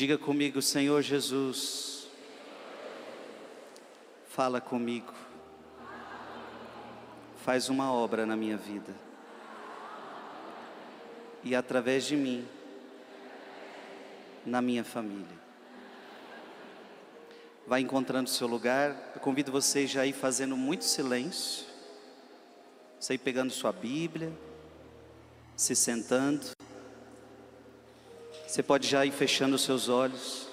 Diga comigo, Senhor Jesus, fala comigo, faz uma obra na minha vida e através de mim, na minha família. Vai encontrando seu lugar, eu convido vocês já a ir fazendo muito silêncio, você ir pegando sua Bíblia, se sentando. Você pode já ir fechando os seus olhos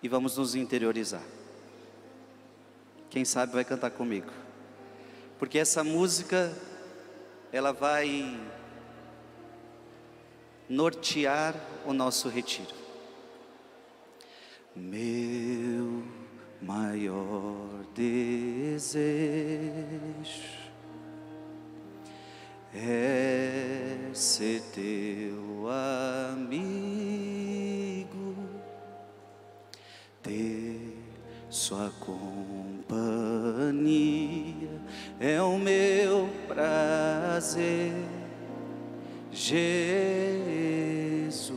e vamos nos interiorizar. Quem sabe vai cantar comigo. Porque essa música ela vai nortear o nosso retiro. Meu maior desejo é ser teu amigo, ter sua companhia é o meu prazer, Jesus.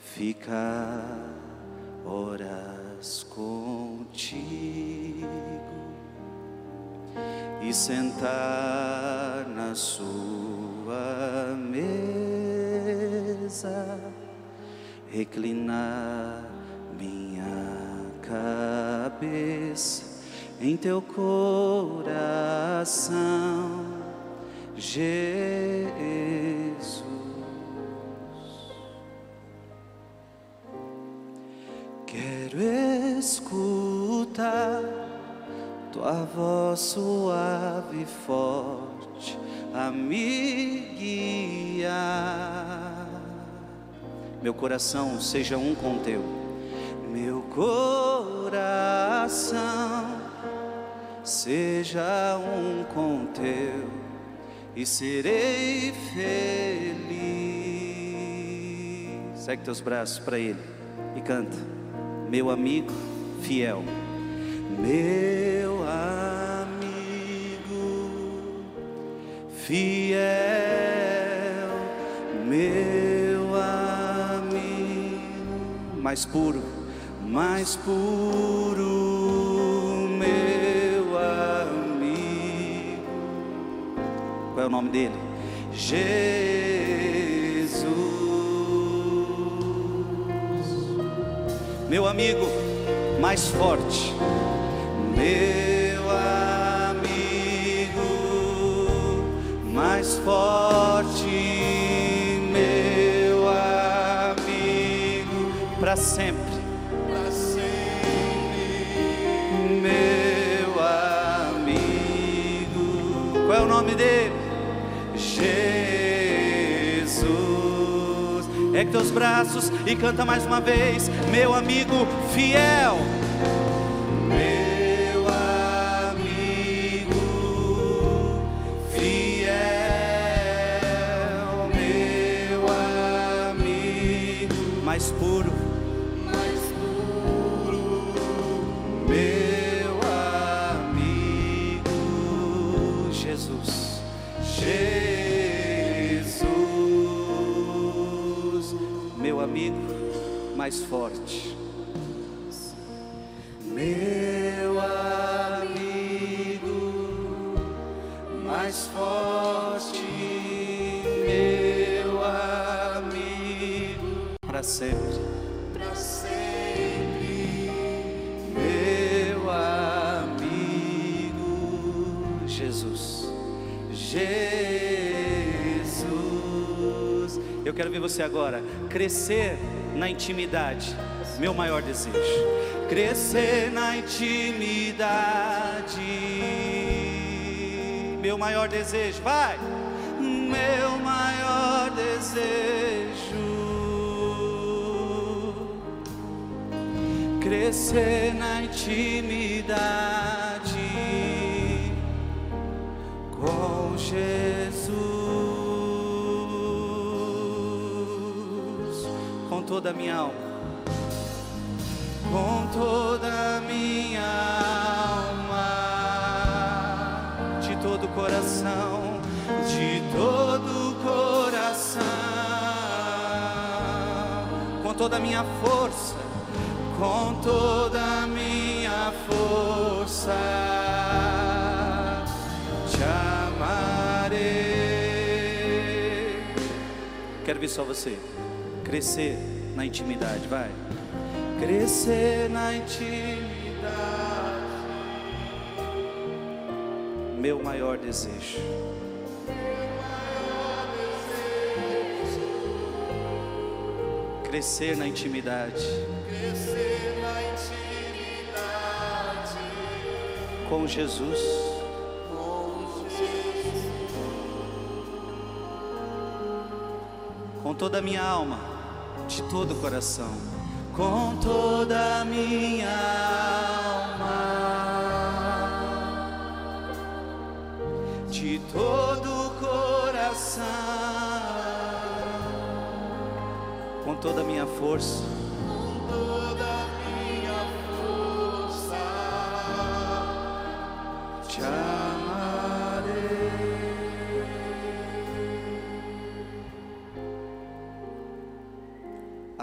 Ficar horas contigo e sentar na sua mesa, reclinar minha cabeça em teu coração, Jesus. Quero escutar tua voz suave e forte a me guiar. Meu coração seja um com teu, meu coração seja um com teu e serei feliz. Segue teus braços para ele e canta, meu amigo fiel meu amigo fiel, meu amigo mais puro, mais puro, meu amigo. Qual é o nome dele? Jesus, meu amigo mais forte sempre, para sempre, meu amigo. Qual é o nome dele? Jesus. Ergue teus braços e canta mais uma vez, meu amigo fiel. Mais forte, meu amigo mais forte, meu amigo. Para sempre, para sempre, meu amigo. Jesus, Jesus. Eu quero ver você agora crescer na intimidade, meu maior desejo. Crescer na intimidade, meu maior desejo, vai, meu maior desejo. crescer na intimidade com Jesus, toda a minha alma, com toda a minha alma, de todo o coração, de todo o coração. toda a minha força, com toda a minha força. Quero ver só você crescer na intimidade, vai. Crescer na intimidade. Meu maior desejo. Crescer na intimidade. Crescer na intimidade com Jesus. com toda a minha alma, de todo o coração. Com toda a minha alma, de todo o coração. Com toda a minha força.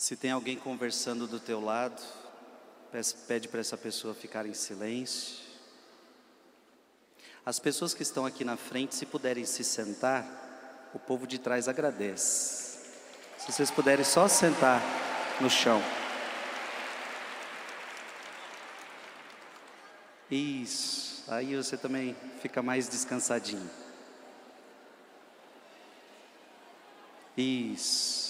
Se tem alguém conversando do teu lado, pede para essa pessoa ficar em silêncio. As pessoas que estão aqui na frente, se puderem se sentar, o povo de trás agradece. Se vocês puderem só sentar no chão. Isso. Aí você também fica mais descansadinho. Isso.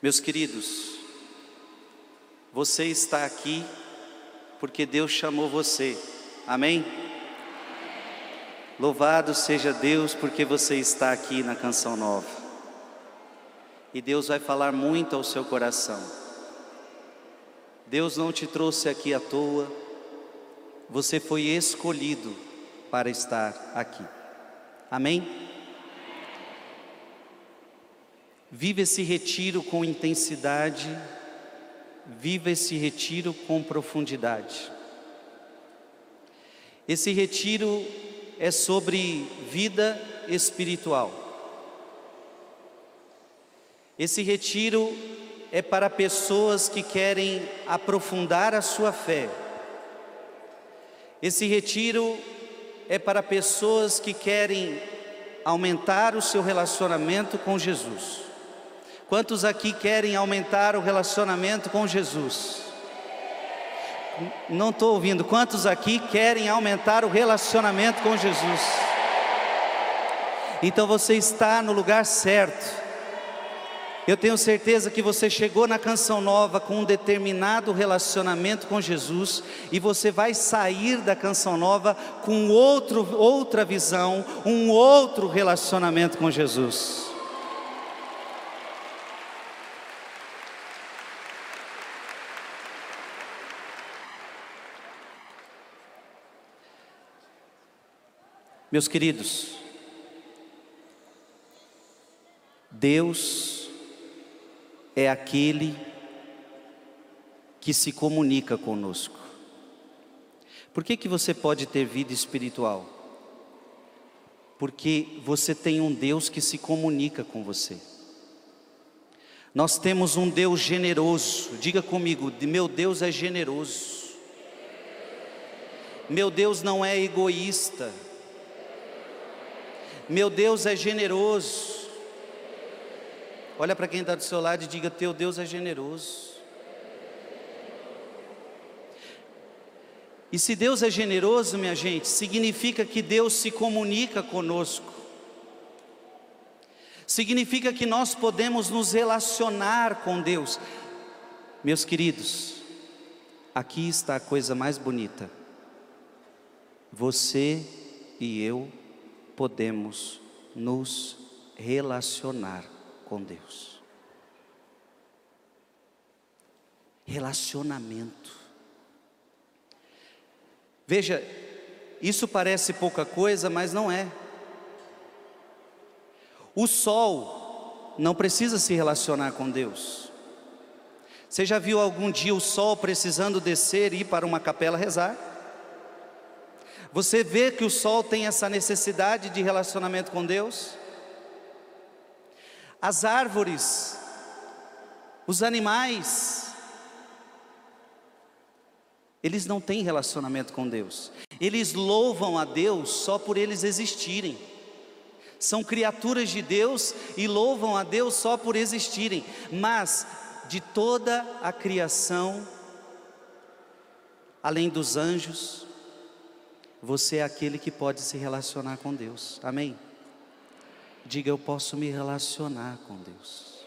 Meus queridos, você está aqui porque Deus chamou você, amém? Louvado seja Deus porque você está aqui na canção nova. E Deus vai falar muito ao seu coração. Deus não te trouxe aqui à toa, você foi escolhido para estar aqui, amém? Viva esse retiro com intensidade, viva esse retiro com profundidade. Esse retiro é sobre vida espiritual. Esse retiro é para pessoas que querem aprofundar a sua fé. Esse retiro é para pessoas que querem aumentar o seu relacionamento com Jesus. Quantos aqui querem aumentar o relacionamento com Jesus? Não estou ouvindo. Quantos aqui querem aumentar o relacionamento com Jesus? Então você está no lugar certo. Eu tenho certeza que você chegou na canção nova com um determinado relacionamento com Jesus e você vai sair da canção nova com outro, outra visão, um outro relacionamento com Jesus. Meus queridos, Deus é aquele que se comunica conosco. Por que, que você pode ter vida espiritual? Porque você tem um Deus que se comunica com você. Nós temos um Deus generoso, diga comigo, meu Deus é generoso. Meu Deus não é egoísta. Meu Deus é generoso. Olha para quem está do seu lado e diga: Teu Deus é generoso. E se Deus é generoso, minha gente, significa que Deus se comunica conosco. Significa que nós podemos nos relacionar com Deus. Meus queridos, aqui está a coisa mais bonita. Você e eu podemos nos relacionar com Deus. Relacionamento. Veja, isso parece pouca coisa, mas não é. O sol não precisa se relacionar com Deus. Você já viu algum dia o sol precisando descer e ir para uma capela rezar? Você vê que o sol tem essa necessidade de relacionamento com Deus? As árvores, os animais, eles não têm relacionamento com Deus. Eles louvam a Deus só por eles existirem. São criaturas de Deus e louvam a Deus só por existirem. Mas de toda a criação, além dos anjos, você é aquele que pode se relacionar com Deus. Amém? Diga, eu posso me relacionar com Deus.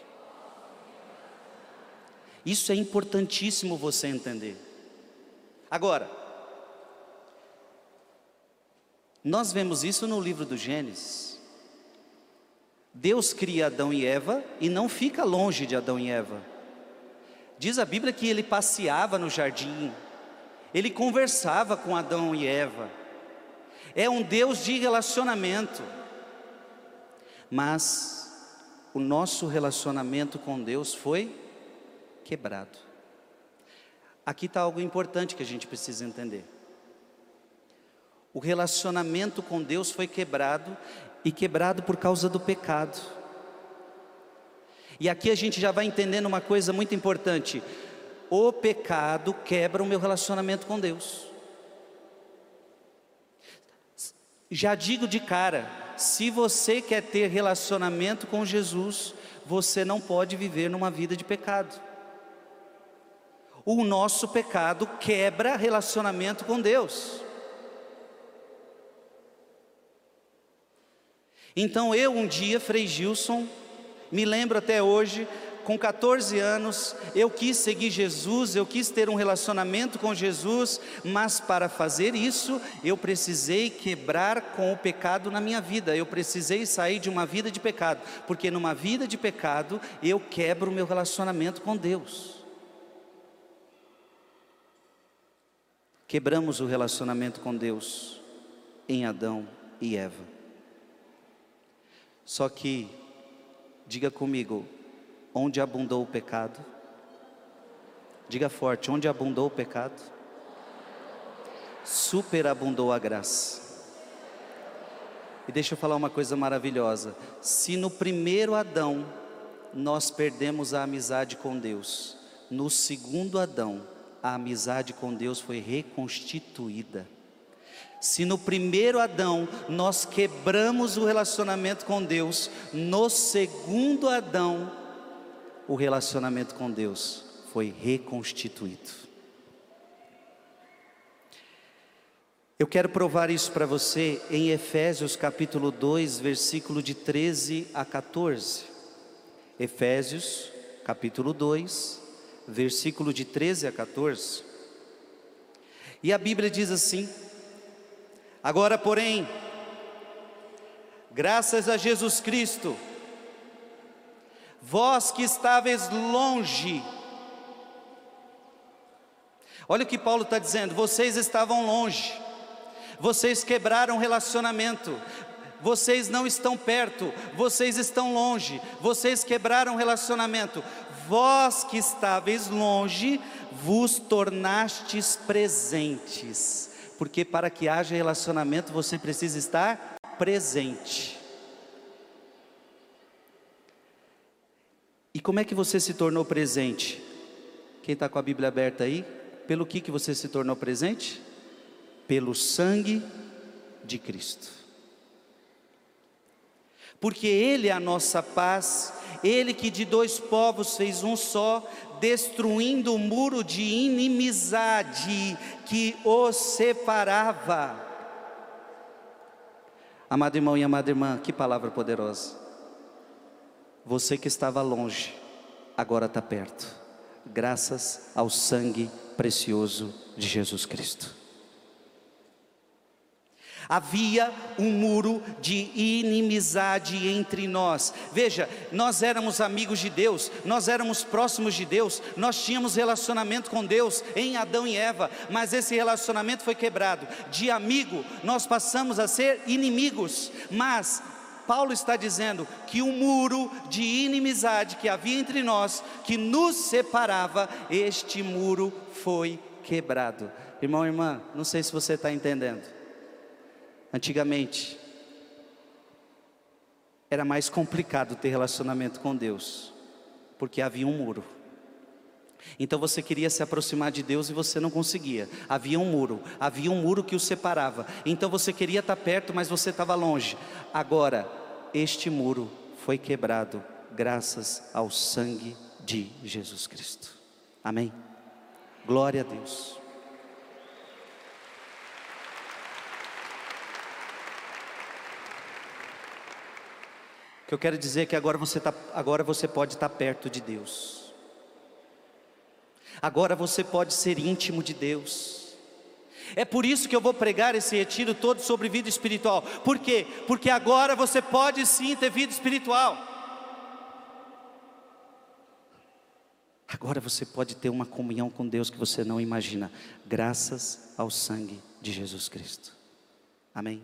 Isso é importantíssimo você entender. Agora, nós vemos isso no livro do Gênesis. Deus cria Adão e Eva e não fica longe de Adão e Eva. Diz a Bíblia que ele passeava no jardim, ele conversava com Adão e Eva. É um Deus de relacionamento. Mas o nosso relacionamento com Deus foi quebrado. Aqui está algo importante que a gente precisa entender. O relacionamento com Deus foi quebrado e quebrado por causa do pecado. E aqui a gente já vai entendendo uma coisa muito importante: o pecado quebra o meu relacionamento com Deus. Já digo de cara, se você quer ter relacionamento com Jesus, você não pode viver numa vida de pecado o nosso pecado quebra relacionamento com Deus. Então eu um dia, Frei Gilson, me lembro até hoje, com 14 anos, eu quis seguir Jesus, eu quis ter um relacionamento com Jesus, mas para fazer isso, eu precisei quebrar com o pecado na minha vida, eu precisei sair de uma vida de pecado, porque numa vida de pecado eu quebro o meu relacionamento com Deus. Quebramos o relacionamento com Deus em Adão e Eva. Só que, diga comigo, onde abundou o pecado? Diga forte, onde abundou o pecado? Superabundou a graça. E deixa eu falar uma coisa maravilhosa. Se no primeiro Adão nós perdemos a amizade com Deus, no segundo Adão a amizade com Deus foi reconstituída. Se no primeiro Adão nós quebramos o relacionamento com Deus, no segundo Adão, o relacionamento com Deus foi reconstituído. Eu quero provar isso para você em Efésios capítulo 2, versículo de 13 a 14. Efésios capítulo 2, versículo de 13 a 14. E a Bíblia diz assim: Agora, porém, graças a Jesus Cristo, vós que estáveis longe, olha o que Paulo está dizendo: vocês estavam longe, vocês quebraram relacionamento, vocês não estão perto, vocês estão longe, vocês quebraram relacionamento, vós que estáveis longe, vos tornastes presentes, porque para que haja relacionamento você precisa estar presente. E como é que você se tornou presente? Quem está com a Bíblia aberta aí? Pelo que, que você se tornou presente? Pelo sangue de Cristo. porque Ele é a nossa paz, Ele que de dois povos fez um só, destruindo o muro de inimizade que os separava. Amado irmão e amada irmã, que palavra poderosa. Você que estava longe, agora está perto, graças ao sangue precioso de Jesus Cristo. Havia um muro de inimizade entre nós. Veja, nós éramos amigos de Deus, nós éramos próximos de Deus, nós tínhamos relacionamento com Deus em Adão e Eva, mas esse relacionamento foi quebrado. De amigo, nós passamos a ser inimigos, mas Paulo está dizendo que o muro de inimizade que havia entre nós, que nos separava, este muro foi quebrado. Irmão, irmã, não sei se você está entendendo. Antigamente, era mais complicado ter relacionamento com Deus, porque havia um muro. Então você queria se aproximar de Deus e você não conseguia. Havia um muro, havia um muro que o separava. Então você queria estar perto, mas você estava longe. Agora, este muro foi quebrado graças ao sangue de Jesus Cristo. Amém. Glória a Deus. que eu quero dizer é que agora você, tá, agora você pode estar perto de Deus. Agora você pode ser íntimo de Deus. É por isso que eu vou pregar esse retiro todo sobre vida espiritual. Por quê? Porque agora você pode sim ter vida espiritual. Agora você pode ter uma comunhão com Deus que você não imagina, graças ao sangue de Jesus Cristo. Amém.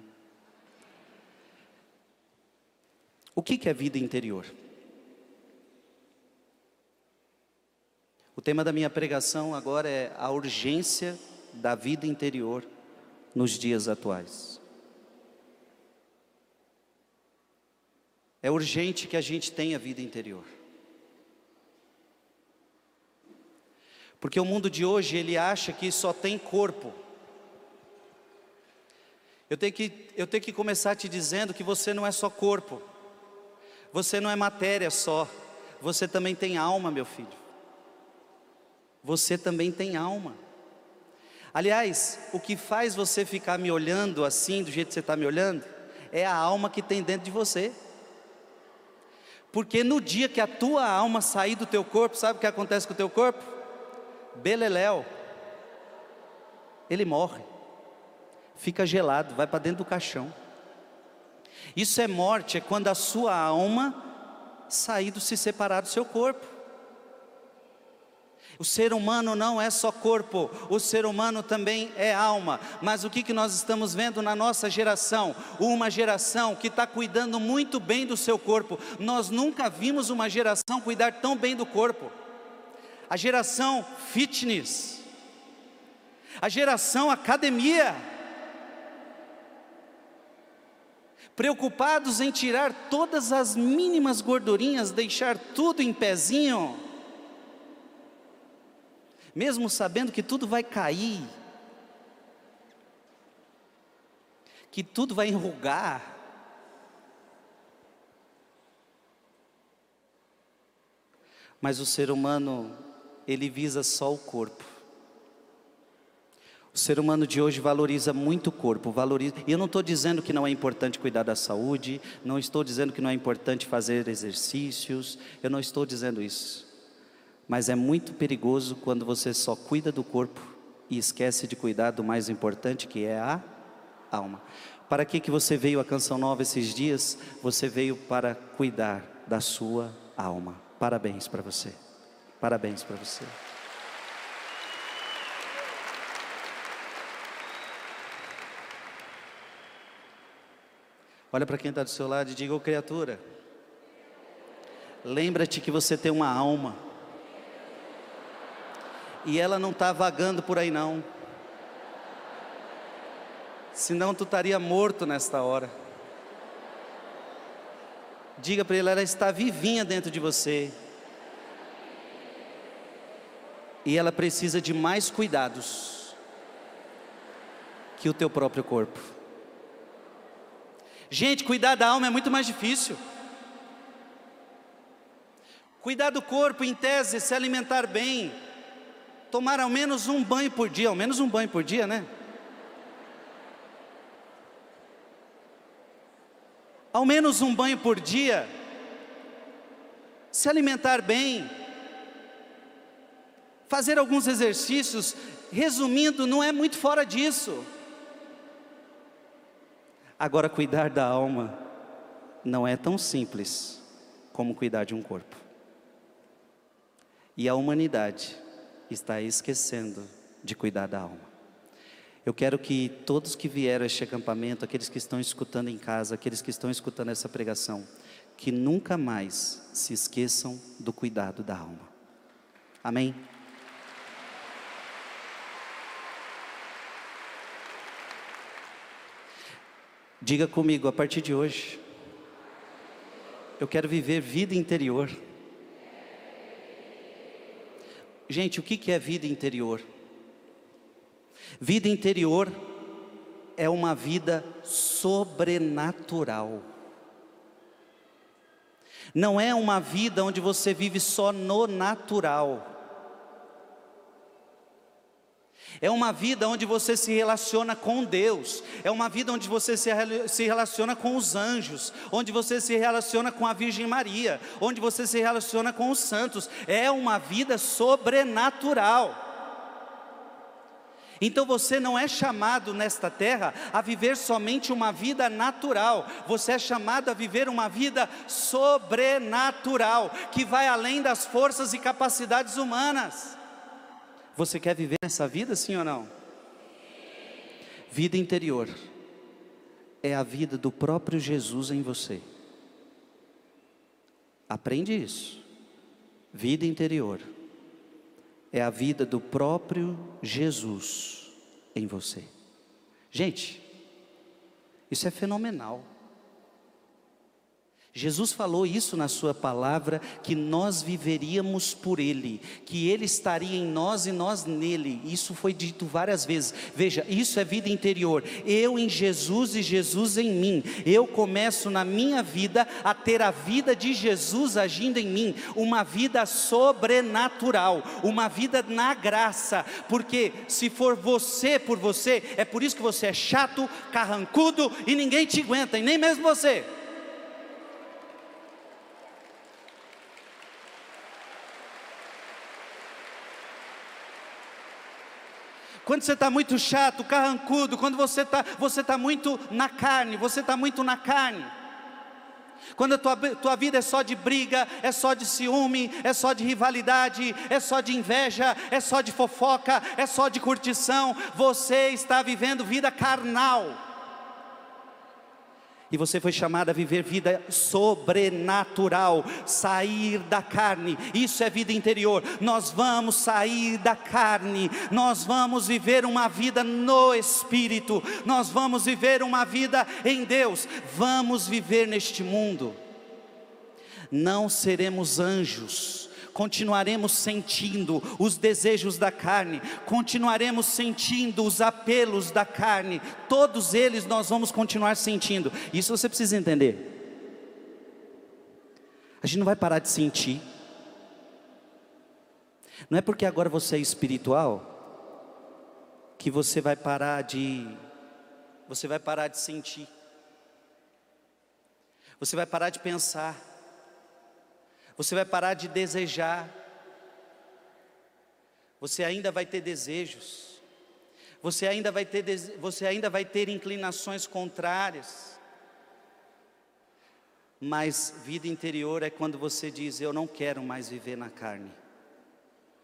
O que é vida interior? O tema da minha pregação agora é a urgência da vida interior nos dias atuais. É urgente que a gente tenha vida interior. Porque o mundo de hoje, ele acha que só tem corpo. Eu tenho que, eu tenho que começar te dizendo que você não é só corpo. Você não é matéria só, você também tem alma, meu filho. Você também tem alma. Aliás, o que faz você ficar me olhando assim, do jeito que você está me olhando, é a alma que tem dentro de você. Porque no dia que a tua alma sair do teu corpo, sabe o que acontece com o teu corpo? Beleléu. Ele morre. Fica gelado, vai para dentro do caixão. Isso é morte, é quando a sua alma sair do se separar do seu corpo. O ser humano não é só corpo, o ser humano também é alma. Mas o que, que nós estamos vendo na nossa geração? Uma geração que está cuidando muito bem do seu corpo. Nós nunca vimos uma geração cuidar tão bem do corpo. A geração fitness, a geração academia preocupados em tirar todas as mínimas gordurinhas, deixar tudo em pezinho, mesmo sabendo que tudo vai cair, que tudo vai enrugar. Mas o ser humano, ele visa só o corpo. O ser humano de hoje valoriza muito o corpo, valoriza. E eu não estou dizendo que não é importante cuidar da saúde, não estou dizendo que não é importante fazer exercícios, eu não estou dizendo isso. Mas é muito perigoso quando você só cuida do corpo e esquece de cuidar do mais importante que é a alma. Para que que você veio à Canção Nova esses dias? Você veio para cuidar da sua alma. Parabéns para você. Parabéns para você. Olha para quem está do seu lado e diga, ô oh, criatura, lembra-te que você tem uma alma. E ela não está vagando por aí não. Senão tu estaria morto nesta hora. Diga para ele, ela está vivinha dentro de você. E ela precisa de mais cuidados que o teu próprio corpo. Gente, cuidar da alma é muito mais difícil. Cuidar do corpo, em tese, se alimentar bem, tomar ao menos um banho por dia, ao menos um banho por dia, né? Ao menos um banho por dia, se alimentar bem, fazer alguns exercícios, resumindo, não é muito fora disso. Agora, cuidar da alma não é tão simples como cuidar de um corpo. E a humanidade está esquecendo de cuidar da alma. Eu quero que todos que vieram a este acampamento, aqueles que estão escutando em casa, aqueles que estão escutando essa pregação, que nunca mais se esqueçam do cuidado da alma. Amém? Diga comigo, a partir de hoje, eu quero viver vida interior. Gente, o que é vida interior? Vida interior é uma vida sobrenatural. Não é uma vida onde você vive só no natural. É uma vida onde você se relaciona com Deus, é uma vida onde você se, relaciona com os anjos, onde você se relaciona com a Virgem Maria, onde você se relaciona com os santos, é uma vida sobrenatural. Então você não é chamado nesta terra a viver somente uma vida natural, você é chamado a viver uma vida sobrenatural, que vai além das forças e capacidades humanas. Você quer viver essa vida, sim ou não? Vida interior é a vida do próprio Jesus em você. Aprende isso. Vida interior é a vida do próprio Jesus em você. Gente, isso é fenomenal. Jesus falou isso na Sua palavra, que nós viveríamos por Ele, que Ele estaria em nós e nós nele. Isso foi dito várias vezes. Veja, isso é vida interior. Eu em Jesus e Jesus em mim. Eu começo na minha vida a ter a vida de Jesus agindo em mim, uma vida sobrenatural, uma vida na graça. Porque se for você por você, é por isso que você é chato, carrancudo e ninguém te aguenta, e nem mesmo você. Quando você está muito chato, carrancudo, quando você está você tá muito na carne, você está muito na carne. Quando a tua, tua vida é só de briga, é só de ciúme, é só de rivalidade, é só de inveja, é só de fofoca, é só de curtição, você está vivendo vida carnal. E você foi chamado a viver vida sobrenatural, sair da carne. Isso é vida interior. Nós vamos sair da carne. Nós vamos viver uma vida no espírito. Nós vamos viver uma vida em Deus. Vamos viver neste mundo. Não seremos anjos continuaremos sentindo os desejos da carne, continuaremos sentindo os apelos da carne, todos eles nós vamos continuar sentindo. Isso você precisa entender. A gente não vai parar de sentir. Não é porque agora você é espiritual que você vai parar de você vai parar de sentir. Você vai parar de pensar. Você vai parar de desejar. Você ainda vai ter desejos. Você ainda vai ter, você ainda vai ter inclinações contrárias. Mas vida interior é quando você diz: Eu não quero mais viver na carne,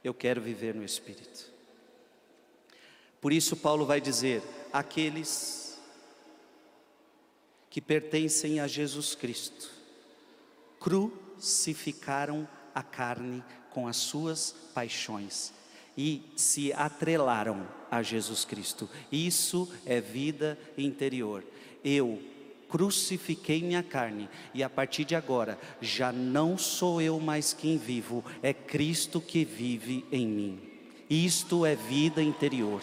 eu quero viver no Espírito. Por isso, Paulo vai dizer: aqueles que pertencem a Jesus Cristo, cru crucificaram a carne com as suas paixões e se atrelaram a Jesus Cristo. Isso é vida interior. Eu crucifiquei minha carne e a partir de agora já não sou eu mais quem vivo, é Cristo que vive em mim. Isto é vida interior.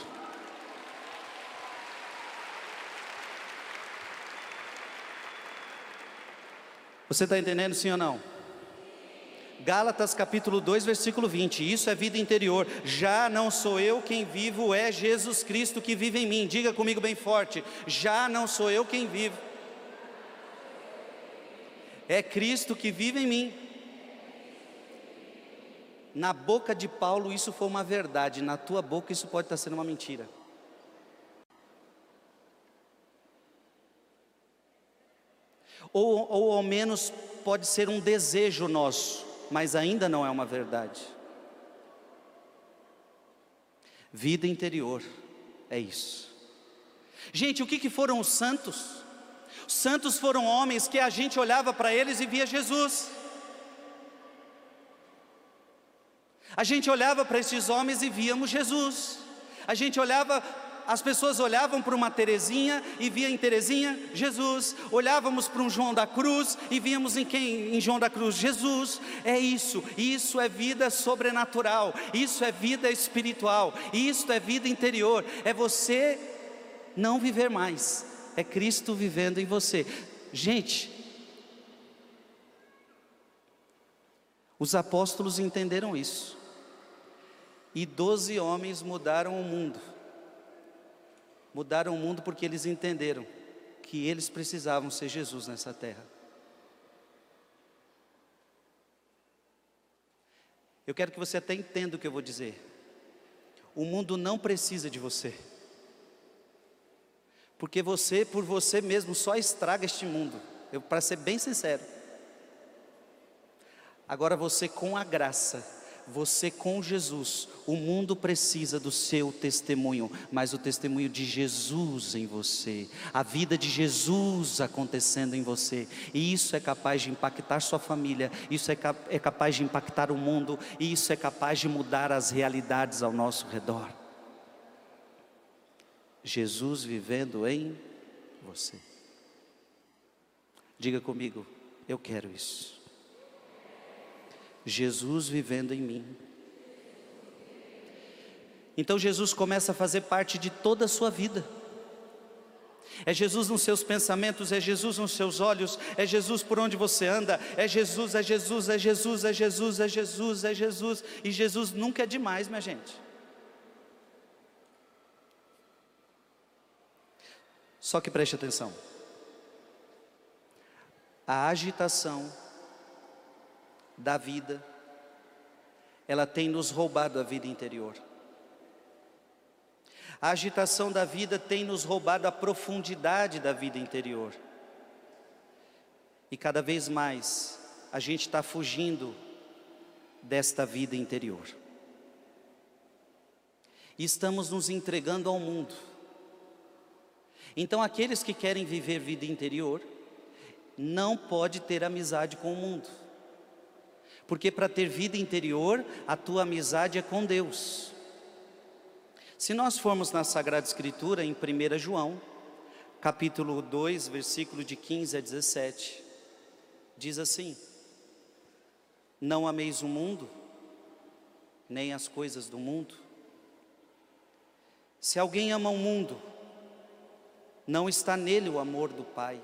Você está entendendo sim ou não? Gálatas capítulo 2, versículo 20. Isso é vida interior. Já não sou eu quem vivo, é Jesus Cristo que vive em mim. Diga comigo bem forte. Já não sou eu quem vivo. É Cristo que vive em mim. Na boca de Paulo isso foi uma verdade, na tua boca isso pode estar sendo uma mentira. Ou, ou ao menos pode ser um desejo nosso, mas ainda não é uma verdade. Vida interior, é isso. Gente, o que, que foram os santos? Os santos foram homens que a gente olhava para eles e via Jesus. A gente olhava para esses homens e víamos Jesus. A gente olhava, as pessoas olhavam para uma Terezinha e via em Terezinha Jesus. Olhávamos para um João da Cruz e víamos em quem? Em João da Cruz Jesus. É isso. Isso é vida sobrenatural. Isso é vida espiritual. Isso é vida interior. É você não viver mais. É Cristo vivendo em você. Gente, os apóstolos entenderam isso. E doze homens mudaram o mundo. Mudaram o mundo porque eles entenderam que eles precisavam ser Jesus nessa terra. Eu quero que você até entenda o que eu vou dizer. O mundo não precisa de você. Porque você, por você mesmo, só estraga este mundo. Para ser bem sincero. Agora você com a graça você com Jesus, o mundo precisa do seu testemunho, mas o testemunho de Jesus em você, a vida de Jesus acontecendo em você, e isso é capaz de impactar sua família, isso é, cap é capaz de impactar o mundo, e isso é capaz de mudar as realidades ao nosso redor. Jesus vivendo em você. Diga comigo, eu quero isso. Jesus vivendo em mim. Então Jesus começa a fazer parte de toda a sua vida. É Jesus nos seus pensamentos, é Jesus nos seus olhos, é Jesus por onde você anda, é Jesus, é Jesus, é Jesus, é Jesus, é Jesus, é Jesus, e Jesus nunca é demais, minha gente. Só que preste atenção. A agitação da vida, ela tem nos roubado a vida interior. A agitação da vida tem nos roubado a profundidade da vida interior. E cada vez mais a gente está fugindo desta vida interior. E estamos nos entregando ao mundo. Então aqueles que querem viver vida interior não pode ter amizade com o mundo. Porque para ter vida interior, a tua amizade é com Deus. Se nós formos na Sagrada Escritura, em 1 João, capítulo 2, versículo de 15 a 17, diz assim: Não ameis o mundo, nem as coisas do mundo. Se alguém ama o mundo, não está nele o amor do Pai.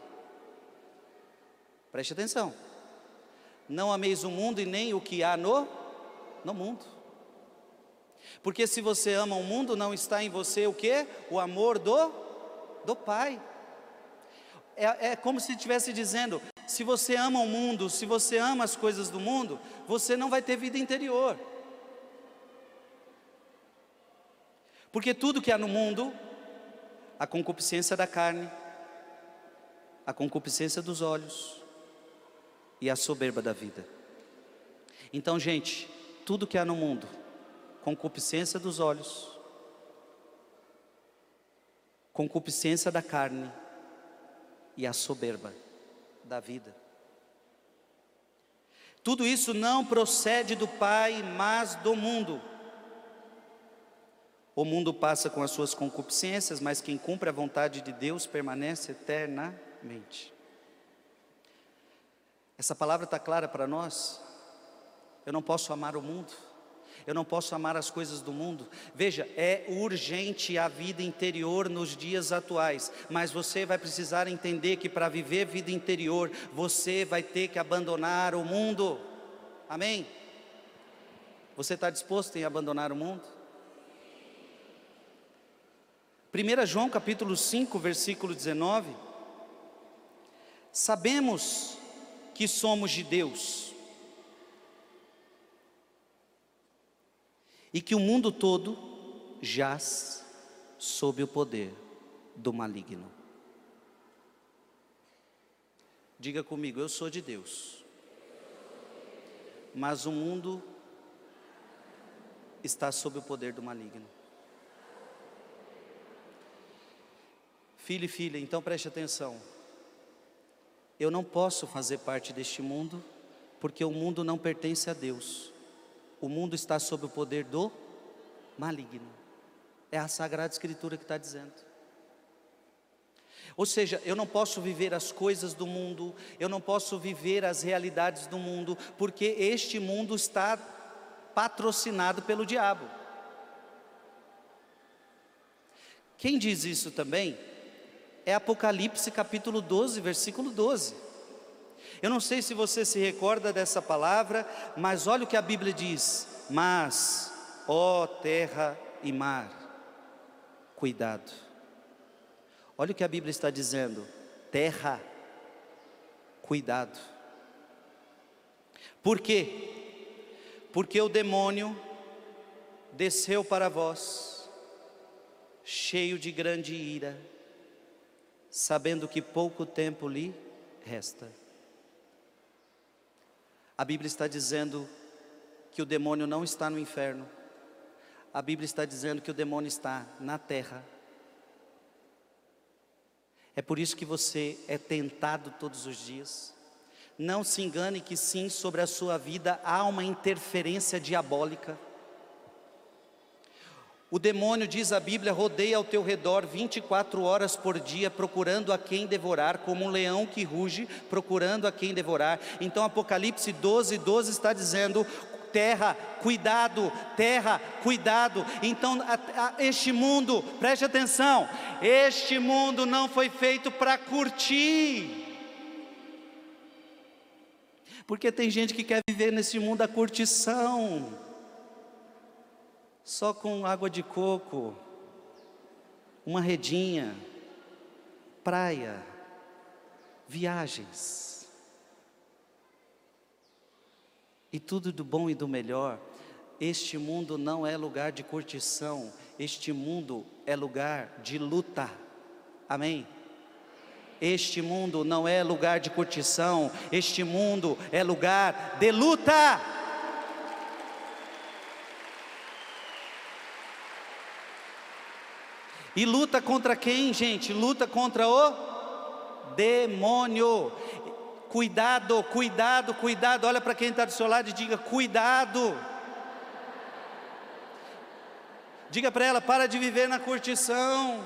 Preste atenção. Não ameis o mundo e nem o que há no, no mundo. Porque se você ama o mundo, não está em você o que? O amor do, do Pai. É, é como se estivesse dizendo: se você ama o mundo, se você ama as coisas do mundo, você não vai ter vida interior. Porque tudo que há no mundo, a concupiscência da carne, a concupiscência dos olhos, e a soberba da vida. Então, gente, tudo que há no mundo, concupiscência dos olhos, concupiscência da carne e a soberba da vida. Tudo isso não procede do Pai, mas do mundo. O mundo passa com as suas concupiscências, mas quem cumpre a vontade de Deus permanece eternamente. Essa palavra está clara para nós. Eu não posso amar o mundo. Eu não posso amar as coisas do mundo. Veja, é urgente a vida interior nos dias atuais, mas você vai precisar entender que para viver vida interior, você vai ter que abandonar o mundo. Amém? Você está disposto em abandonar o mundo? 1 João capítulo 5, versículo 19. Sabemos que somos de Deus e que o mundo todo jaz sob o poder do maligno. Diga comigo, eu sou de Deus, mas o mundo está sob o poder do maligno. Filho e filha, então preste atenção. Eu não posso fazer parte deste mundo, porque o mundo não pertence a Deus. O mundo está sob o poder do maligno. É a Sagrada Escritura que está dizendo. Ou seja, eu não posso viver as coisas do mundo, eu não posso viver as realidades do mundo, porque este mundo está patrocinado pelo diabo. Quem diz isso também é Apocalipse capítulo 12, versículo 12. Eu não sei se você se recorda dessa palavra, mas olha o que a Bíblia diz: Mas, ó terra e mar, cuidado. Olha o que a Bíblia está dizendo: terra, cuidado. Por quê? Porque o demônio desceu para vós, cheio de grande ira sabendo que pouco tempo lhe resta. A Bíblia está dizendo que o demônio não está no inferno. A Bíblia está dizendo que o demônio está na terra. É por isso que você é tentado todos os dias. Não se engane que sim, sobre a sua vida há uma interferência diabólica. O demônio, diz a Bíblia, rodeia ao teu redor 24 horas por dia, procurando a quem devorar, como um leão que ruge, procurando a quem devorar. Então, Apocalipse 12, 12 está dizendo: terra, cuidado, terra, cuidado. Então, a, a, este mundo, preste atenção, este mundo não foi feito para curtir. Porque tem gente que quer viver nesse mundo a curtição só com água de coco, uma redinha, praia, viagens. E tudo do bom e do melhor. Este mundo não é lugar de curtição, este mundo é lugar de luta. Amém? Este mundo não é lugar de curtição, este mundo é lugar de luta. E luta contra quem, gente? Luta contra o demônio. Cuidado, cuidado, cuidado. Olha para quem está do seu lado e diga: cuidado. Diga para ela: para de viver na curtição.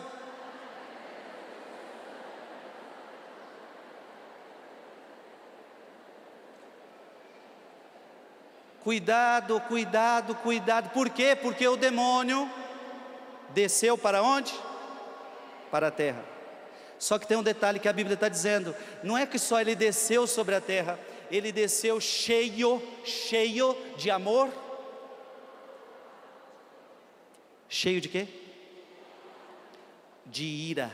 Cuidado, cuidado, cuidado. Por quê? Porque o demônio desceu para onde? Para a terra. Só que tem um detalhe que a Bíblia está dizendo: não é que só ele desceu sobre a terra, ele desceu cheio, cheio de amor. Cheio de quê? De ira,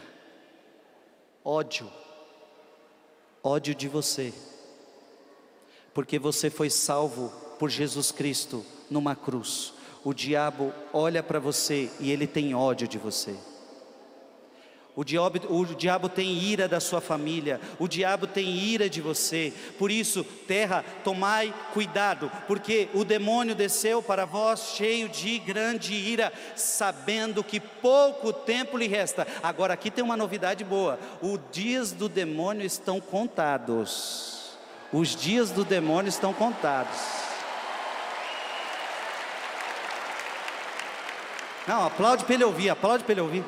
ódio, ódio de você, porque você foi salvo por Jesus Cristo numa cruz o diabo olha para você e ele tem ódio de você. O diabo, o diabo tem ira da sua família, o diabo tem ira de você. Por isso, terra, tomai cuidado, porque o demônio desceu para vós cheio de grande ira, sabendo que pouco tempo lhe resta. Agora, aqui tem uma novidade boa: os dias do demônio estão contados. Os dias do demônio estão contados. Não, aplaude para ele ouvir, aplaude para ele ouvir.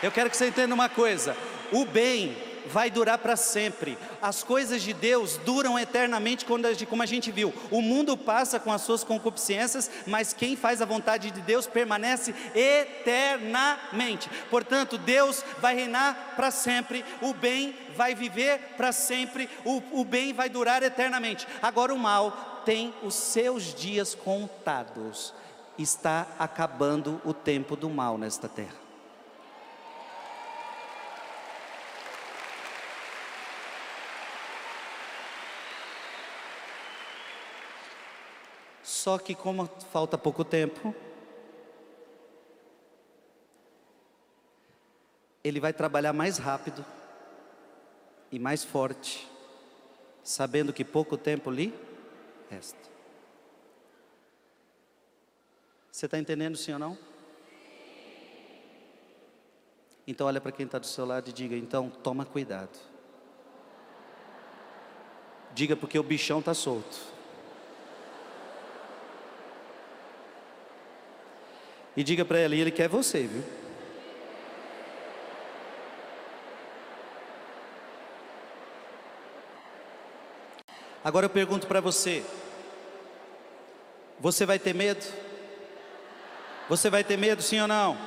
Eu quero que você entenda uma coisa: o bem vai durar para sempre. As coisas de Deus duram eternamente, como a gente viu. O mundo passa com as suas concupiscências, mas quem faz a vontade de Deus permanece eternamente. Portanto, Deus vai reinar para sempre, o bem vai viver para sempre, o, o bem vai durar eternamente. Agora, o mal tem os seus dias contados. Está acabando o tempo do mal nesta terra. Só que como falta pouco tempo, ele vai trabalhar mais rápido e mais forte, sabendo que pouco tempo lhe resta. Você está entendendo sim ou não? Então olha para quem está do seu lado e diga, então toma cuidado. Diga porque o bichão está solto. E diga para ele, ele quer você, viu? Agora eu pergunto para você: você vai ter medo? Você vai ter medo, sim ou não?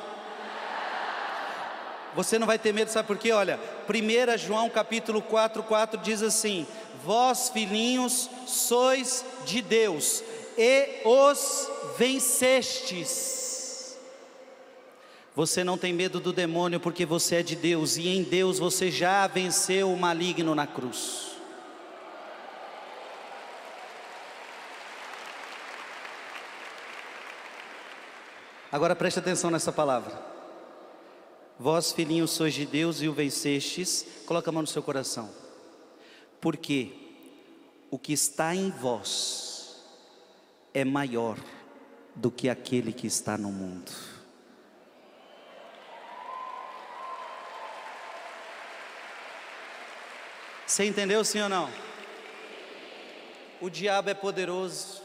Você não vai ter medo, sabe por quê? Olha, 1 João capítulo 4, 4 diz assim: Vós, filhinhos, sois de Deus e os vencestes. Você não tem medo do demônio porque você é de Deus e em Deus você já venceu o maligno na cruz. Agora preste atenção nessa palavra. Vós, filhinhos, sois de Deus e o vencestes. Coloca a mão no seu coração. Porque o que está em vós é maior do que aquele que está no mundo. Você entendeu sim ou não? O diabo é poderoso,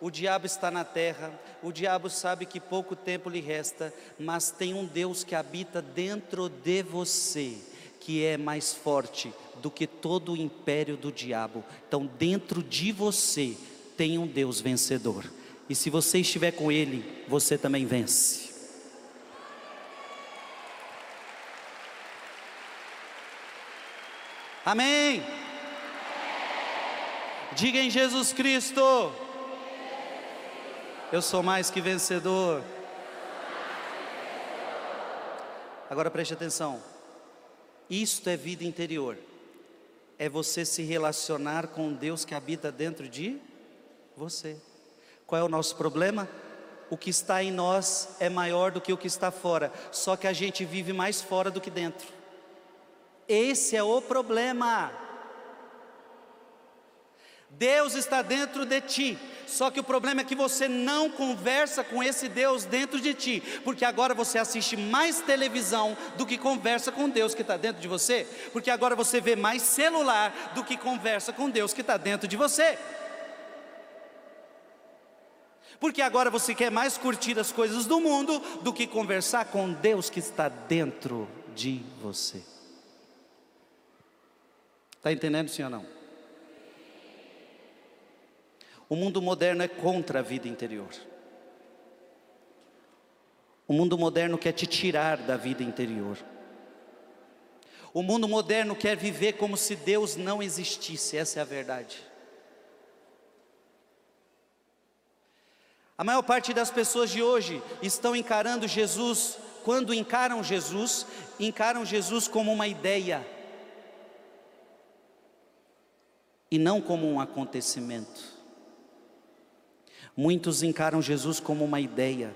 o diabo está na terra, o diabo sabe que pouco tempo lhe resta, mas tem um Deus que habita dentro de você, que é mais forte do que todo o império do diabo. Então, dentro de você tem um Deus vencedor, e se você estiver com Ele, você também vence. Amém. Diga em Jesus Cristo. Eu sou mais que vencedor. Agora preste atenção. Isto é vida interior. É você se relacionar com Deus que habita dentro de você. Qual é o nosso problema? O que está em nós é maior do que o que está fora, só que a gente vive mais fora do que dentro. Esse é o problema. Deus está dentro de ti, só que o problema é que você não conversa com esse Deus dentro de ti, porque agora você assiste mais televisão do que conversa com Deus que está dentro de você, porque agora você vê mais celular do que conversa com Deus que está dentro de você. Porque agora você quer mais curtir as coisas do mundo do que conversar com Deus que está dentro de você. Está entendendo, sim ou não? O mundo moderno é contra a vida interior. O mundo moderno quer te tirar da vida interior. O mundo moderno quer viver como se Deus não existisse, essa é a verdade. A maior parte das pessoas de hoje estão encarando Jesus, quando encaram Jesus, encaram Jesus como uma ideia e não como um acontecimento. Muitos encaram Jesus como uma ideia,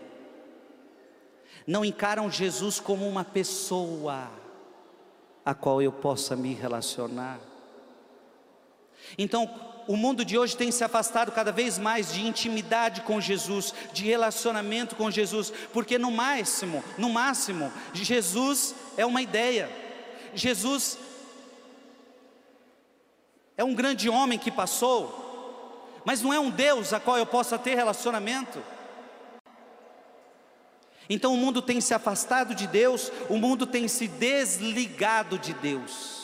não encaram Jesus como uma pessoa a qual eu possa me relacionar. Então, o mundo de hoje tem se afastado cada vez mais de intimidade com Jesus, de relacionamento com Jesus, porque no máximo, no máximo, Jesus é uma ideia. Jesus é um grande homem que passou, mas não é um Deus a qual eu possa ter relacionamento. Então o mundo tem se afastado de Deus, o mundo tem se desligado de Deus.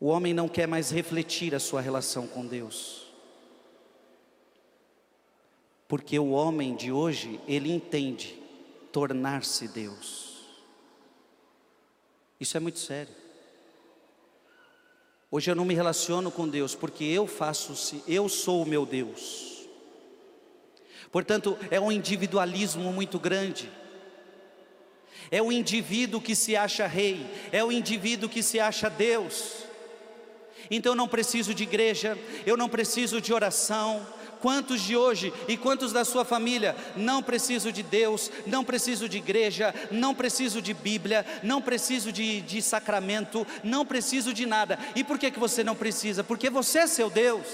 O homem não quer mais refletir a sua relação com Deus. Porque o homem de hoje, ele entende tornar-se Deus. Isso é muito sério. Hoje eu não me relaciono com Deus porque eu faço, eu sou o meu Deus. Portanto, é um individualismo muito grande. É o indivíduo que se acha rei, é o indivíduo que se acha Deus. Então eu não preciso de igreja, eu não preciso de oração. Quantos de hoje e quantos da sua família não preciso de Deus, não preciso de igreja, não preciso de Bíblia, não preciso de, de sacramento, não preciso de nada. E por que, que você não precisa? Porque você é seu Deus.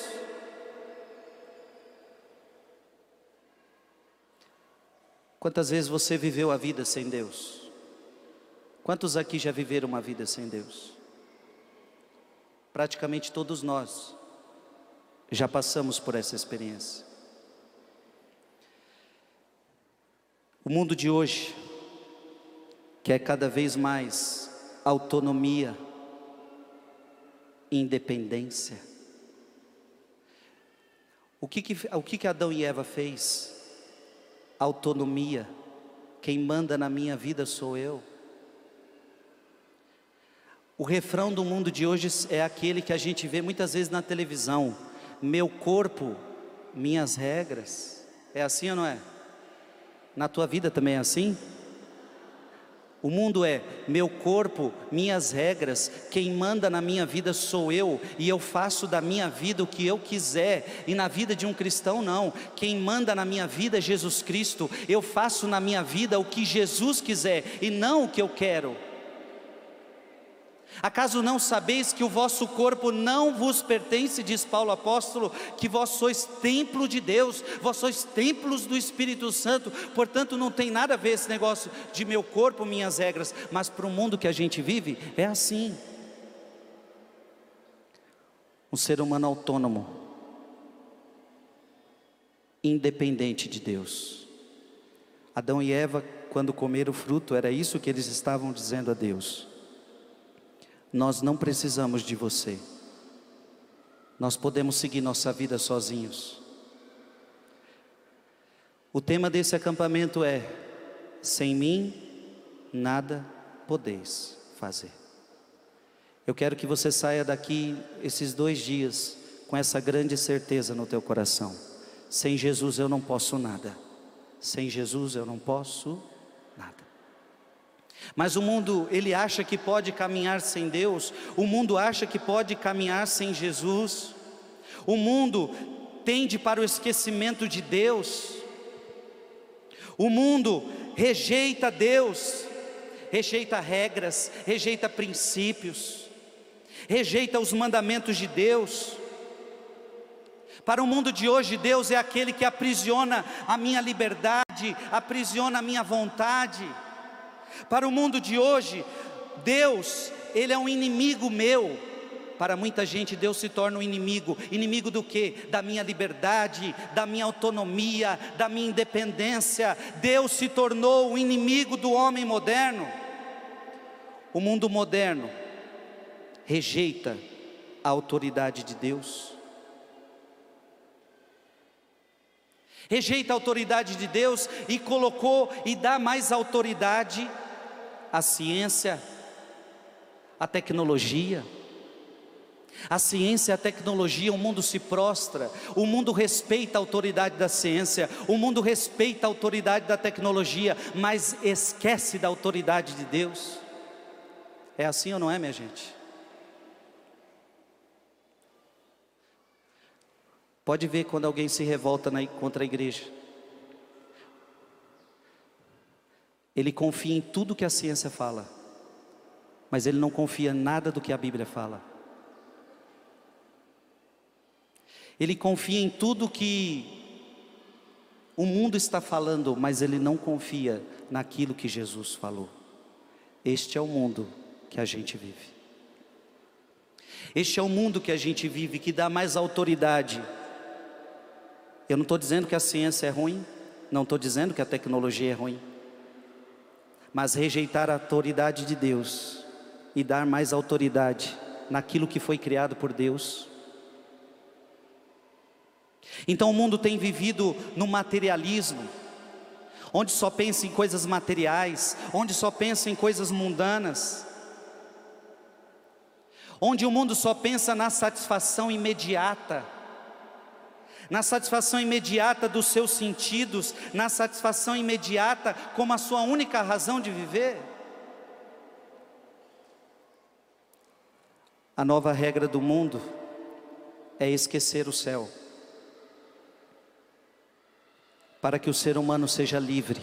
Quantas vezes você viveu a vida sem Deus? Quantos aqui já viveram uma vida sem Deus? Praticamente todos nós já passamos por essa experiência. O mundo de hoje quer cada vez mais autonomia, independência. O que que, o que que Adão e Eva fez? Autonomia. Quem manda na minha vida sou eu. O refrão do mundo de hoje é aquele que a gente vê muitas vezes na televisão: meu corpo, minhas regras. É assim ou não é? Na tua vida também é assim? O mundo é meu corpo, minhas regras, quem manda na minha vida sou eu, e eu faço da minha vida o que eu quiser, e na vida de um cristão não, quem manda na minha vida é Jesus Cristo, eu faço na minha vida o que Jesus quiser, e não o que eu quero. Acaso não sabeis que o vosso corpo não vos pertence, diz Paulo apóstolo, que vós sois templo de Deus, vós sois templos do Espírito Santo, portanto não tem nada a ver esse negócio de meu corpo, minhas regras, mas para o mundo que a gente vive é assim. Um ser humano autônomo, independente de Deus. Adão e Eva, quando comeram o fruto, era isso que eles estavam dizendo a Deus. Nós não precisamos de você. Nós podemos seguir nossa vida sozinhos. O tema desse acampamento é: sem mim nada podeis fazer. Eu quero que você saia daqui esses dois dias com essa grande certeza no teu coração. Sem Jesus eu não posso nada. Sem Jesus eu não posso mas o mundo, ele acha que pode caminhar sem Deus, o mundo acha que pode caminhar sem Jesus, o mundo tende para o esquecimento de Deus, o mundo rejeita Deus, rejeita regras, rejeita princípios, rejeita os mandamentos de Deus. Para o mundo de hoje, Deus é aquele que aprisiona a minha liberdade, aprisiona a minha vontade. Para o mundo de hoje, Deus, ele é um inimigo meu. Para muita gente, Deus se torna um inimigo. Inimigo do que? Da minha liberdade, da minha autonomia, da minha independência. Deus se tornou o inimigo do homem moderno. O mundo moderno rejeita a autoridade de Deus. Rejeita a autoridade de Deus e colocou e dá mais autoridade a ciência, a tecnologia. A ciência e a tecnologia, o mundo se prostra, o mundo respeita a autoridade da ciência, o mundo respeita a autoridade da tecnologia, mas esquece da autoridade de Deus. É assim ou não é, minha gente? Pode ver quando alguém se revolta na, contra a igreja. Ele confia em tudo que a ciência fala, mas ele não confia em nada do que a Bíblia fala. Ele confia em tudo que o mundo está falando, mas ele não confia naquilo que Jesus falou. Este é o mundo que a gente vive. Este é o mundo que a gente vive, que dá mais autoridade. Eu não estou dizendo que a ciência é ruim, não estou dizendo que a tecnologia é ruim mas rejeitar a autoridade de Deus e dar mais autoridade naquilo que foi criado por Deus. Então o mundo tem vivido no materialismo, onde só pensa em coisas materiais, onde só pensa em coisas mundanas, onde o mundo só pensa na satisfação imediata, na satisfação imediata dos seus sentidos, na satisfação imediata como a sua única razão de viver. A nova regra do mundo é esquecer o céu, para que o ser humano seja livre,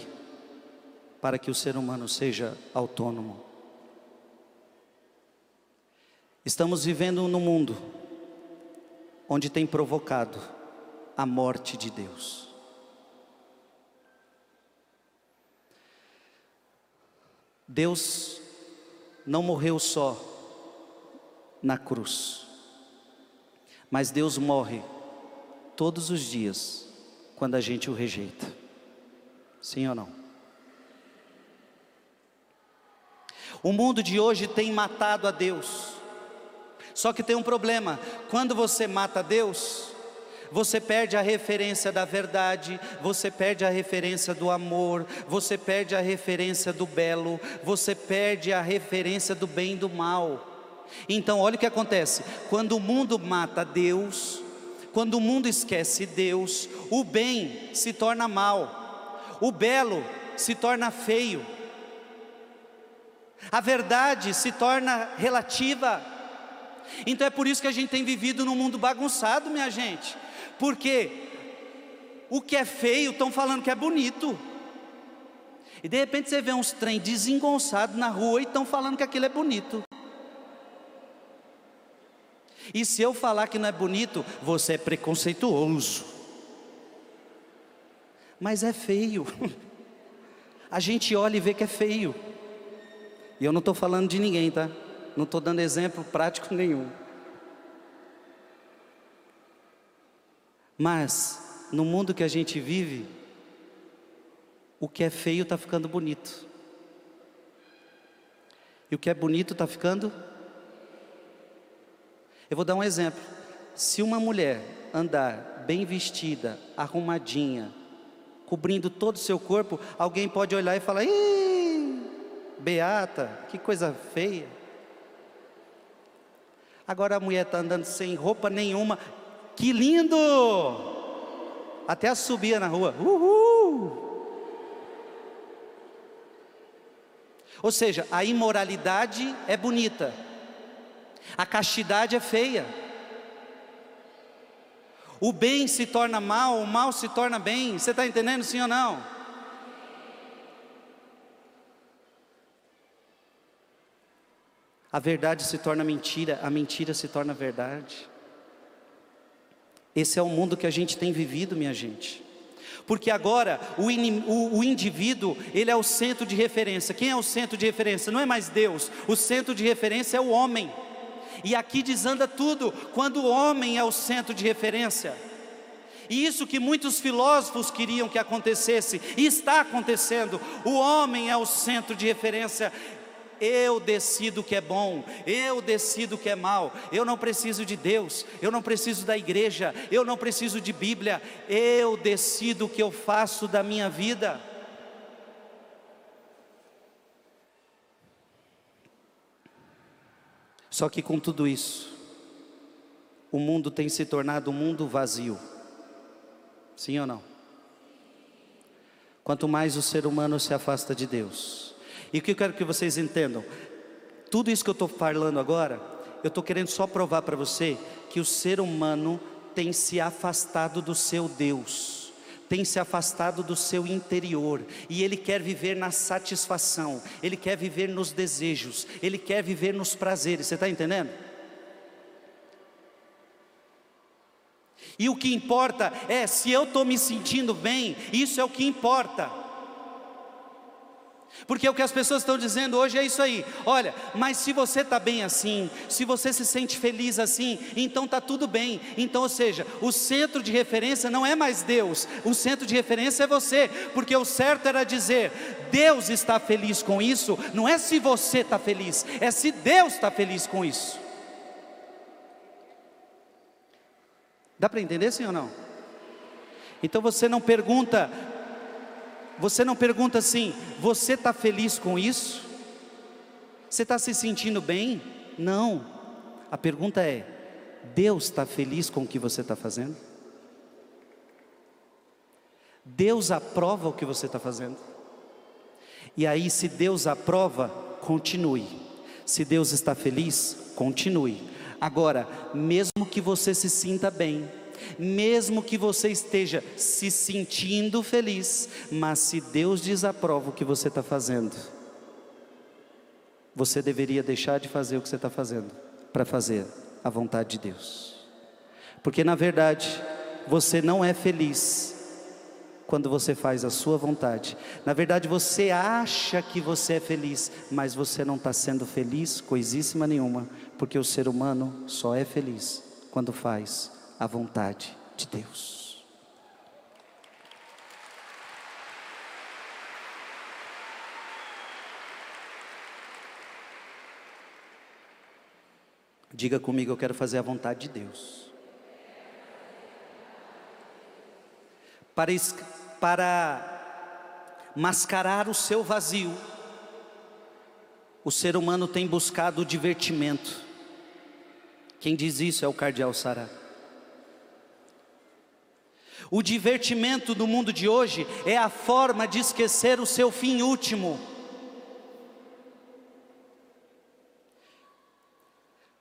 para que o ser humano seja autônomo. Estamos vivendo num mundo onde tem provocado a morte de Deus. Deus não morreu só na cruz, mas Deus morre todos os dias quando a gente o rejeita. Sim ou não? O mundo de hoje tem matado a Deus. Só que tem um problema: quando você mata Deus, você perde a referência da verdade, você perde a referência do amor, você perde a referência do belo, você perde a referência do bem e do mal. Então, olha o que acontece: quando o mundo mata Deus, quando o mundo esquece Deus, o bem se torna mal, o belo se torna feio, a verdade se torna relativa. Então é por isso que a gente tem vivido num mundo bagunçado, minha gente. Porque o que é feio estão falando que é bonito. E de repente você vê uns trem desengonçados na rua e estão falando que aquilo é bonito. E se eu falar que não é bonito, você é preconceituoso. Mas é feio. A gente olha e vê que é feio. E eu não estou falando de ninguém, tá? Não estou dando exemplo prático nenhum. Mas, no mundo que a gente vive, o que é feio está ficando bonito. E o que é bonito está ficando. Eu vou dar um exemplo. Se uma mulher andar bem vestida, arrumadinha, cobrindo todo o seu corpo, alguém pode olhar e falar: Ih, beata, que coisa feia. Agora a mulher está andando sem roupa nenhuma, que lindo! Até subia na rua. Uhul! Ou seja, a imoralidade é bonita, a castidade é feia. O bem se torna mal, o mal se torna bem. Você está entendendo, sim ou não? A verdade se torna mentira, a mentira se torna verdade. Esse é o mundo que a gente tem vivido, minha gente. Porque agora o, in, o, o, indivíduo, ele é o centro de referência. Quem é o centro de referência? Não é mais Deus. O centro de referência é o homem. E aqui desanda tudo quando o homem é o centro de referência. E isso que muitos filósofos queriam que acontecesse, e está acontecendo. O homem é o centro de referência eu decido o que é bom, eu decido o que é mal. Eu não preciso de Deus, eu não preciso da igreja, eu não preciso de Bíblia. Eu decido o que eu faço da minha vida. Só que com tudo isso, o mundo tem se tornado um mundo vazio. Sim ou não? Quanto mais o ser humano se afasta de Deus, e o que eu quero que vocês entendam? Tudo isso que eu estou falando agora, eu estou querendo só provar para você que o ser humano tem se afastado do seu Deus, tem se afastado do seu interior, e ele quer viver na satisfação, ele quer viver nos desejos, ele quer viver nos prazeres, você está entendendo? E o que importa é se eu estou me sentindo bem, isso é o que importa. Porque o que as pessoas estão dizendo hoje é isso aí. Olha, mas se você está bem assim, se você se sente feliz assim, então está tudo bem. Então, ou seja, o centro de referência não é mais Deus, o centro de referência é você. Porque o certo era dizer: Deus está feliz com isso, não é se você está feliz, é se Deus está feliz com isso. Dá para entender sim ou não? Então você não pergunta você não pergunta assim, você está feliz com isso? Você está se sentindo bem? Não. A pergunta é: Deus está feliz com o que você está fazendo? Deus aprova o que você está fazendo? E aí, se Deus aprova, continue. Se Deus está feliz, continue. Agora, mesmo que você se sinta bem, mesmo que você esteja se sentindo feliz, mas se Deus desaprova o que você está fazendo, você deveria deixar de fazer o que você está fazendo para fazer a vontade de Deus. Porque na verdade, você não é feliz quando você faz a sua vontade. Na verdade, você acha que você é feliz, mas você não está sendo feliz coisíssima nenhuma, porque o ser humano só é feliz quando faz a vontade de Deus. Diga comigo, eu quero fazer a vontade de Deus. Para, para mascarar o seu vazio, o ser humano tem buscado o divertimento. Quem diz isso é o cardeal Sará. O divertimento do mundo de hoje é a forma de esquecer o seu fim último.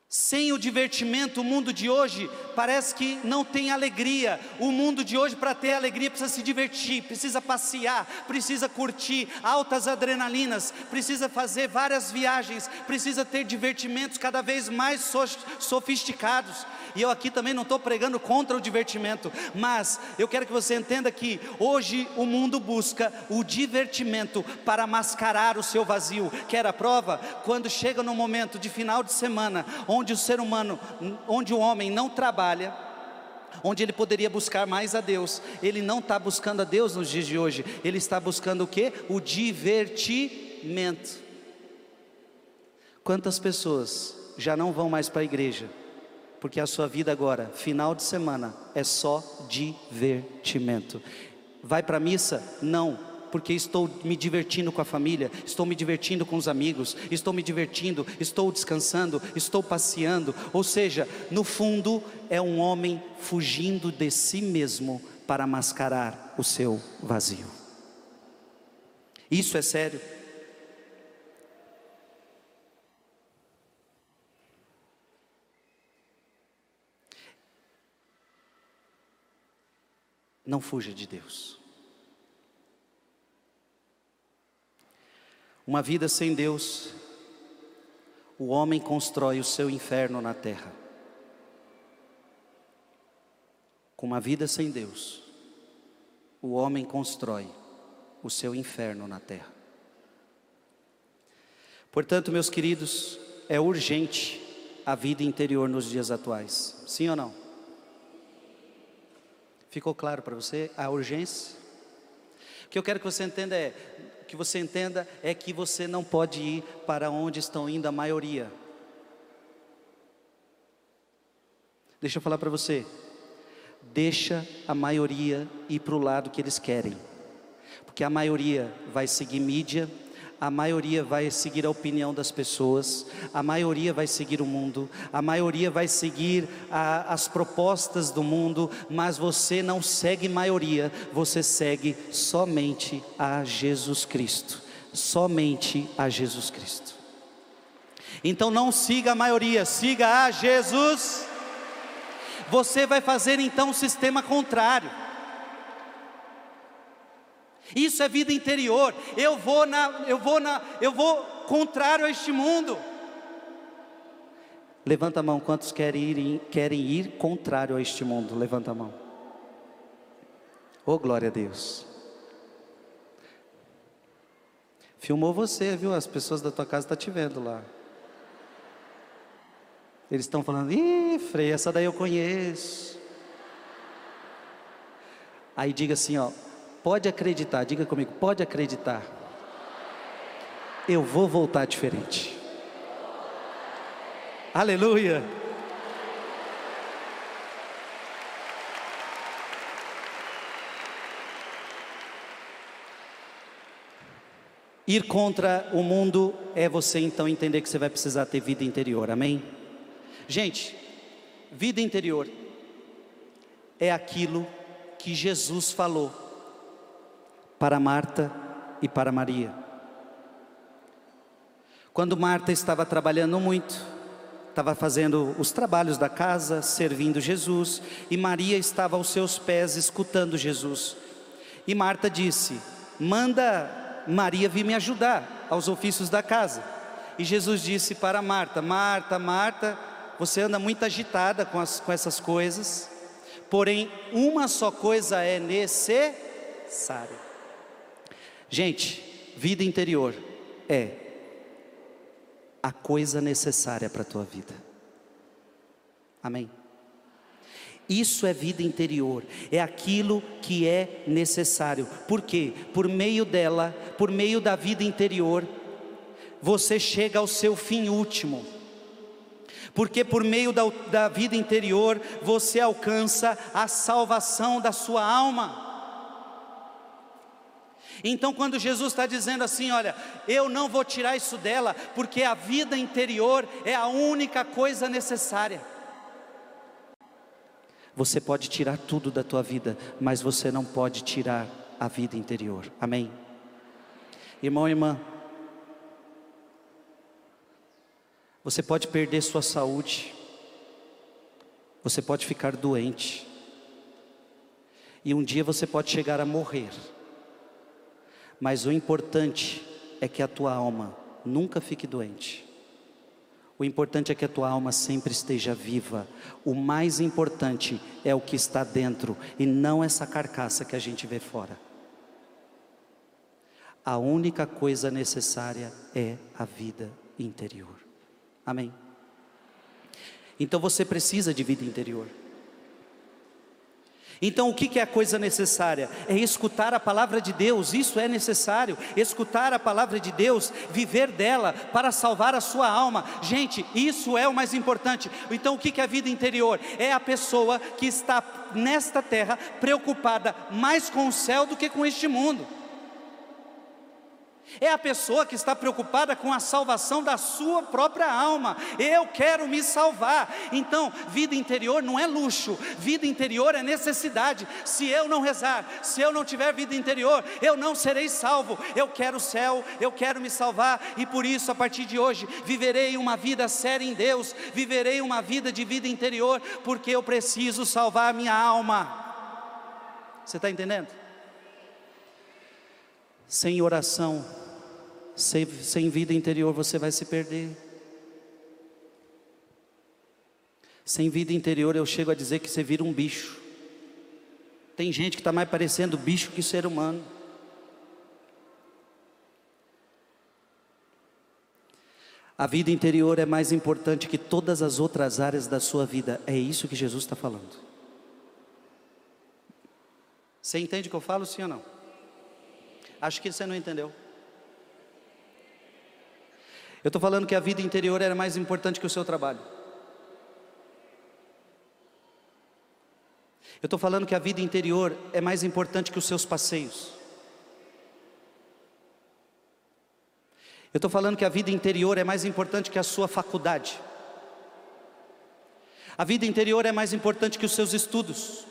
Sem o divertimento, o mundo de hoje parece que não tem alegria. O mundo de hoje, para ter alegria, precisa se divertir, precisa passear, precisa curtir altas adrenalinas, precisa fazer várias viagens, precisa ter divertimentos cada vez mais sofisticados. E eu aqui também não estou pregando contra o divertimento, mas eu quero que você entenda que hoje o mundo busca o divertimento para mascarar o seu vazio. Quer a prova? Quando chega no momento de final de semana, onde o ser humano, onde o homem não trabalha, onde ele poderia buscar mais a Deus, ele não está buscando a Deus nos dias de hoje, ele está buscando o que? O divertimento. Quantas pessoas já não vão mais para a igreja porque a sua vida agora, final de semana, é só divertimento. Vai para a missa? Não, porque estou me divertindo com a família, estou me divertindo com os amigos, estou me divertindo, estou descansando, estou passeando. Ou seja, no fundo, é um homem fugindo de si mesmo para mascarar o seu vazio. Isso é sério. Não fuja de Deus. Uma vida sem Deus, o homem constrói o seu inferno na terra. Com uma vida sem Deus, o homem constrói o seu inferno na terra. Portanto, meus queridos, é urgente a vida interior nos dias atuais. Sim ou não? Ficou claro para você a urgência? O que eu quero que você entenda é que você entenda é que você não pode ir para onde estão indo a maioria. Deixa eu falar para você. Deixa a maioria ir para o lado que eles querem. Porque a maioria vai seguir mídia, a maioria vai seguir a opinião das pessoas, a maioria vai seguir o mundo, a maioria vai seguir a, as propostas do mundo, mas você não segue maioria, você segue somente a Jesus Cristo. Somente a Jesus Cristo. Então não siga a maioria, siga a Jesus. Você vai fazer então um sistema contrário. Isso é vida interior. Eu vou na, eu vou na, eu vou contrário a este mundo. Levanta a mão, quantos querem ir, querem ir contrário a este mundo? Levanta a mão. Oh, glória a Deus. Filmou você, viu? As pessoas da tua casa estão tá te vendo lá. Eles estão falando, ih, Frei, essa daí eu conheço. Aí diga assim, ó, Pode acreditar, diga comigo, pode acreditar. Eu vou voltar diferente. Aleluia. Ir contra o mundo é você então entender que você vai precisar ter vida interior, amém? Gente, vida interior é aquilo que Jesus falou para Marta e para Maria. Quando Marta estava trabalhando muito, estava fazendo os trabalhos da casa, servindo Jesus, e Maria estava aos seus pés escutando Jesus. E Marta disse: Manda Maria vir me ajudar aos ofícios da casa. E Jesus disse para Marta: Marta, Marta, você anda muito agitada com, as, com essas coisas, porém, uma só coisa é necessária. Gente, vida interior é a coisa necessária para a tua vida. Amém? Isso é vida interior, é aquilo que é necessário. Por quê? Por meio dela, por meio da vida interior, você chega ao seu fim último. Porque por meio da, da vida interior você alcança a salvação da sua alma. Então, quando Jesus está dizendo assim: Olha, eu não vou tirar isso dela, porque a vida interior é a única coisa necessária. Você pode tirar tudo da tua vida, mas você não pode tirar a vida interior. Amém? Irmão e irmã, você pode perder sua saúde, você pode ficar doente, e um dia você pode chegar a morrer. Mas o importante é que a tua alma nunca fique doente. O importante é que a tua alma sempre esteja viva. O mais importante é o que está dentro e não essa carcaça que a gente vê fora. A única coisa necessária é a vida interior. Amém. Então você precisa de vida interior. Então, o que é a coisa necessária? É escutar a palavra de Deus, isso é necessário. Escutar a palavra de Deus, viver dela para salvar a sua alma. Gente, isso é o mais importante. Então, o que é a vida interior? É a pessoa que está nesta terra preocupada mais com o céu do que com este mundo. É a pessoa que está preocupada com a salvação da sua própria alma. Eu quero me salvar. Então, vida interior não é luxo, vida interior é necessidade. Se eu não rezar, se eu não tiver vida interior, eu não serei salvo. Eu quero o céu, eu quero me salvar e por isso, a partir de hoje, viverei uma vida séria em Deus, viverei uma vida de vida interior, porque eu preciso salvar a minha alma. Você está entendendo? Sem oração, sem, sem vida interior você vai se perder. Sem vida interior eu chego a dizer que você vira um bicho. Tem gente que está mais parecendo bicho que ser humano. A vida interior é mais importante que todas as outras áreas da sua vida. É isso que Jesus está falando. Você entende o que eu falo, sim ou não? Acho que você não entendeu. Eu estou falando que a vida interior era mais importante que o seu trabalho. Eu estou falando que a vida interior é mais importante que os seus passeios. Eu estou falando que a vida interior é mais importante que a sua faculdade. A vida interior é mais importante que os seus estudos.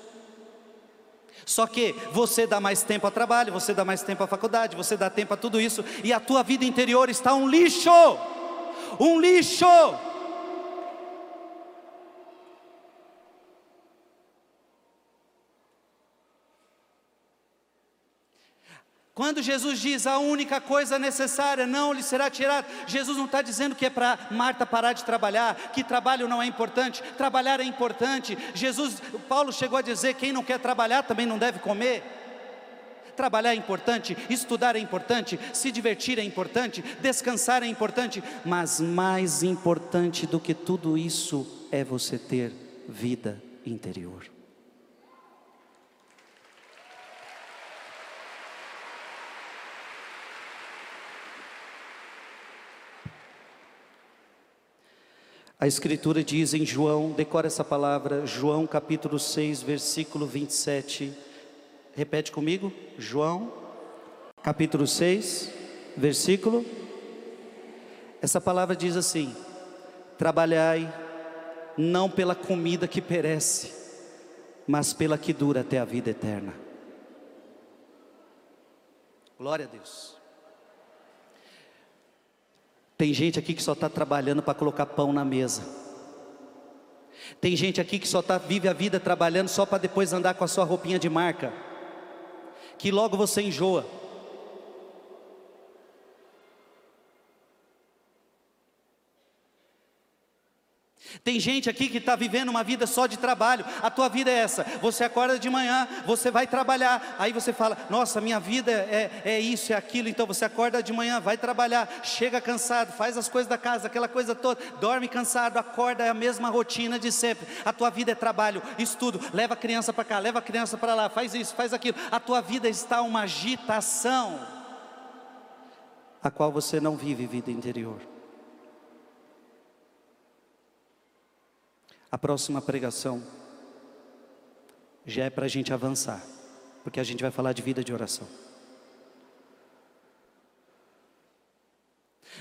Só que você dá mais tempo ao trabalho, você dá mais tempo à faculdade, você dá tempo a tudo isso, e a tua vida interior está um lixo um lixo. Quando Jesus diz a única coisa necessária não lhe será tirada, Jesus não está dizendo que é para Marta parar de trabalhar, que trabalho não é importante, trabalhar é importante. Jesus, Paulo chegou a dizer: quem não quer trabalhar também não deve comer. Trabalhar é importante, estudar é importante, se divertir é importante, descansar é importante, mas mais importante do que tudo isso é você ter vida interior. A Escritura diz em João, decora essa palavra, João capítulo 6, versículo 27. Repete comigo, João, capítulo 6, versículo. Essa palavra diz assim: Trabalhai não pela comida que perece, mas pela que dura até a vida eterna. Glória a Deus. Tem gente aqui que só está trabalhando para colocar pão na mesa. Tem gente aqui que só tá, vive a vida trabalhando só para depois andar com a sua roupinha de marca. Que logo você enjoa. Tem gente aqui que está vivendo uma vida só de trabalho. A tua vida é essa. Você acorda de manhã, você vai trabalhar. Aí você fala: Nossa, minha vida é, é isso, é aquilo. Então você acorda de manhã, vai trabalhar, chega cansado, faz as coisas da casa, aquela coisa toda, dorme cansado, acorda, é a mesma rotina de sempre. A tua vida é trabalho, estudo, leva a criança para cá, leva a criança para lá, faz isso, faz aquilo. A tua vida está uma agitação, a qual você não vive vida interior. A próxima pregação já é para a gente avançar, porque a gente vai falar de vida de oração.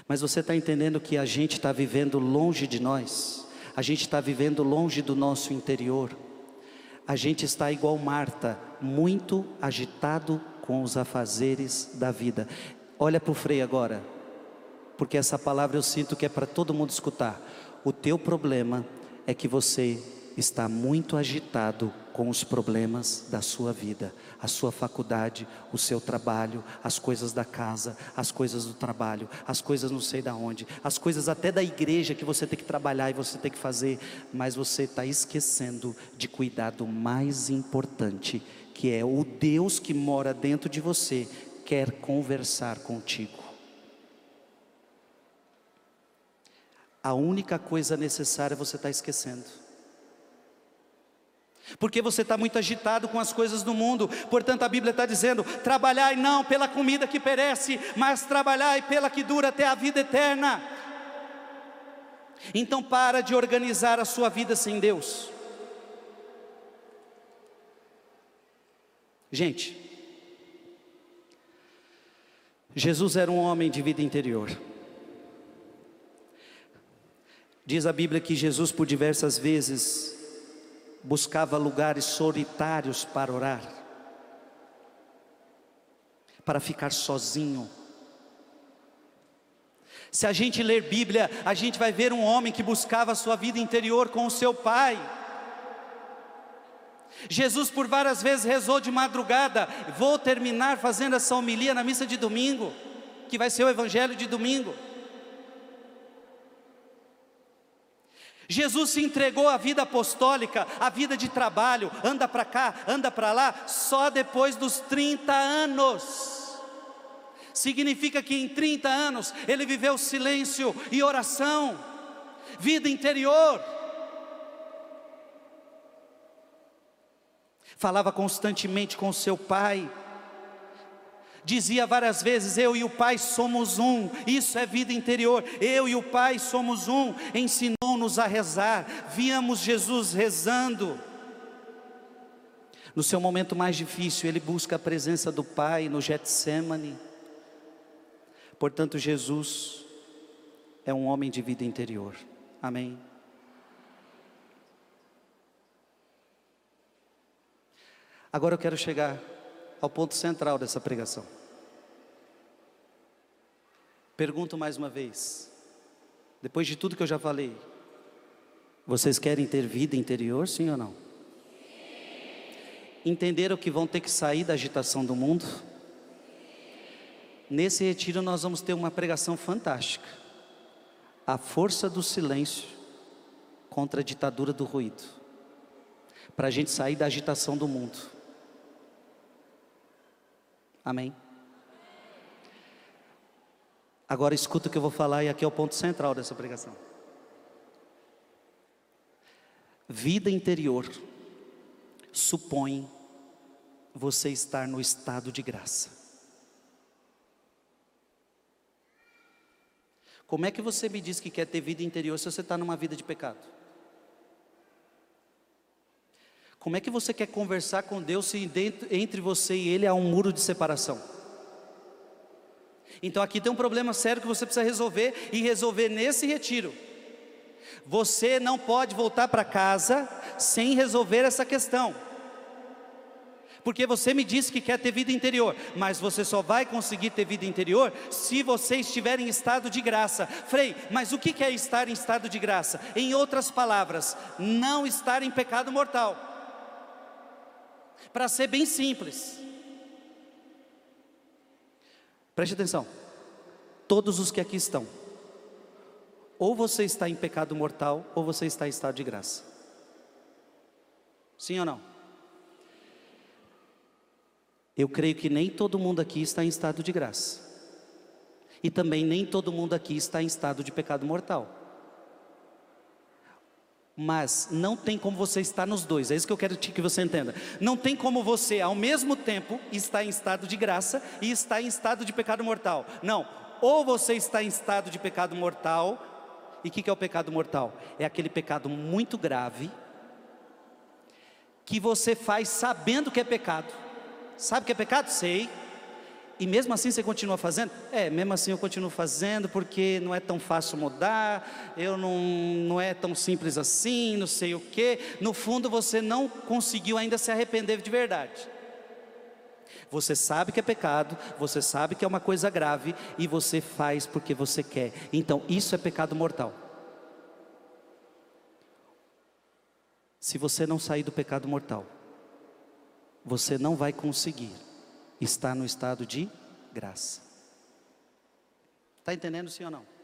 Mas você está entendendo que a gente está vivendo longe de nós, a gente está vivendo longe do nosso interior, a gente está igual Marta, muito agitado com os afazeres da vida. Olha para o freio agora, porque essa palavra eu sinto que é para todo mundo escutar. O teu problema é que você está muito agitado com os problemas da sua vida, a sua faculdade, o seu trabalho, as coisas da casa, as coisas do trabalho, as coisas não sei da onde, as coisas até da igreja que você tem que trabalhar e você tem que fazer, mas você está esquecendo de cuidar do mais importante, que é o Deus que mora dentro de você, quer conversar contigo. A única coisa necessária você está esquecendo. Porque você está muito agitado com as coisas do mundo, portanto a Bíblia está dizendo: trabalhai não pela comida que perece, mas trabalhai pela que dura até a vida eterna. Então para de organizar a sua vida sem Deus. Gente, Jesus era um homem de vida interior. Diz a Bíblia que Jesus, por diversas vezes, buscava lugares solitários para orar, para ficar sozinho. Se a gente ler Bíblia, a gente vai ver um homem que buscava a sua vida interior com o seu pai. Jesus por várias vezes rezou de madrugada. Vou terminar fazendo essa homilia na missa de domingo, que vai ser o evangelho de domingo. Jesus se entregou à vida apostólica, à vida de trabalho, anda para cá, anda para lá, só depois dos 30 anos. Significa que em 30 anos ele viveu silêncio e oração, vida interior. Falava constantemente com seu pai, dizia várias vezes: Eu e o Pai somos um, isso é vida interior. Eu e o Pai somos um. Ensinou-nos a rezar, víamos Jesus rezando. No seu momento mais difícil, ele busca a presença do Pai no Getsemane. Portanto, Jesus é um homem de vida interior. Amém. Agora eu quero chegar ao ponto central dessa pregação. Pergunto mais uma vez, depois de tudo que eu já falei, vocês querem ter vida interior, sim ou não? Entenderam que vão ter que sair da agitação do mundo? Nesse retiro nós vamos ter uma pregação fantástica. A força do silêncio contra a ditadura do ruído. Para a gente sair da agitação do mundo. Amém? Agora escuta o que eu vou falar e aqui é o ponto central dessa pregação. Vida interior supõe você estar no estado de graça. Como é que você me diz que quer ter vida interior se você está numa vida de pecado? Como é que você quer conversar com Deus se dentro, entre você e Ele há um muro de separação? Então aqui tem um problema sério que você precisa resolver e resolver nesse retiro. Você não pode voltar para casa sem resolver essa questão. Porque você me disse que quer ter vida interior, mas você só vai conseguir ter vida interior se você estiver em estado de graça. Frei, mas o que é estar em estado de graça? Em outras palavras, não estar em pecado mortal. Para ser bem simples, preste atenção: todos os que aqui estão, ou você está em pecado mortal, ou você está em estado de graça. Sim ou não? Eu creio que nem todo mundo aqui está em estado de graça. E também nem todo mundo aqui está em estado de pecado mortal. Mas não tem como você estar nos dois, é isso que eu quero que você entenda. Não tem como você, ao mesmo tempo, estar em estado de graça e estar em estado de pecado mortal. Não, ou você está em estado de pecado mortal, e o que, que é o pecado mortal? É aquele pecado muito grave, que você faz sabendo que é pecado Sabe o que é pecado? Sei. E mesmo assim você continua fazendo? É, mesmo assim eu continuo fazendo porque não é tão fácil mudar, eu não, não é tão simples assim, não sei o que. No fundo você não conseguiu ainda se arrepender de verdade. Você sabe que é pecado, você sabe que é uma coisa grave e você faz porque você quer. Então isso é pecado mortal. Se você não sair do pecado mortal, você não vai conseguir estar no estado de graça. Está entendendo sim ou não?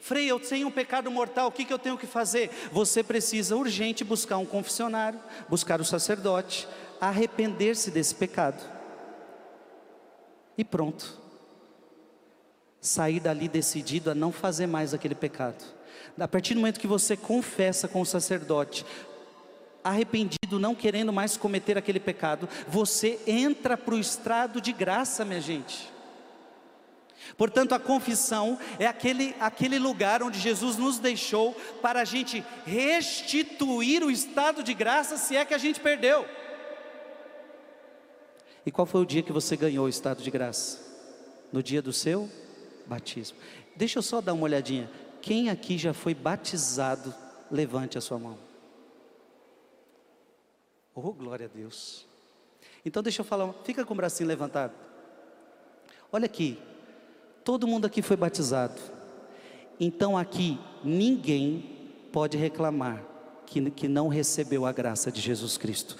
Frei, eu tenho um pecado mortal, o que, que eu tenho que fazer? Você precisa urgente buscar um confessionário, buscar o sacerdote, arrepender-se desse pecado. E pronto. Sair dali decidido a não fazer mais aquele pecado. A partir do momento que você confessa com o sacerdote, arrependido, não querendo mais cometer aquele pecado, você entra para o estrado de graça, minha gente. Portanto, a confissão é aquele, aquele lugar onde Jesus nos deixou para a gente restituir o estado de graça, se é que a gente perdeu. E qual foi o dia que você ganhou o estado de graça? No dia do seu batismo. Deixa eu só dar uma olhadinha. Quem aqui já foi batizado? Levante a sua mão. Oh, glória a Deus. Então deixa eu falar, fica com o bracinho levantado. Olha aqui, todo mundo aqui foi batizado. Então aqui ninguém pode reclamar que, que não recebeu a graça de Jesus Cristo.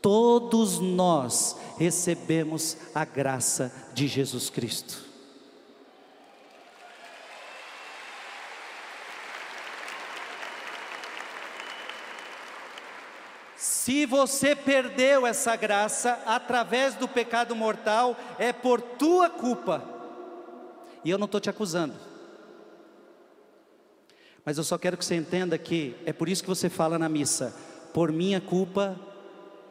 Todos nós recebemos a graça de Jesus Cristo. Se você perdeu essa graça através do pecado mortal, é por tua culpa. E eu não estou te acusando. Mas eu só quero que você entenda que é por isso que você fala na missa: por minha culpa,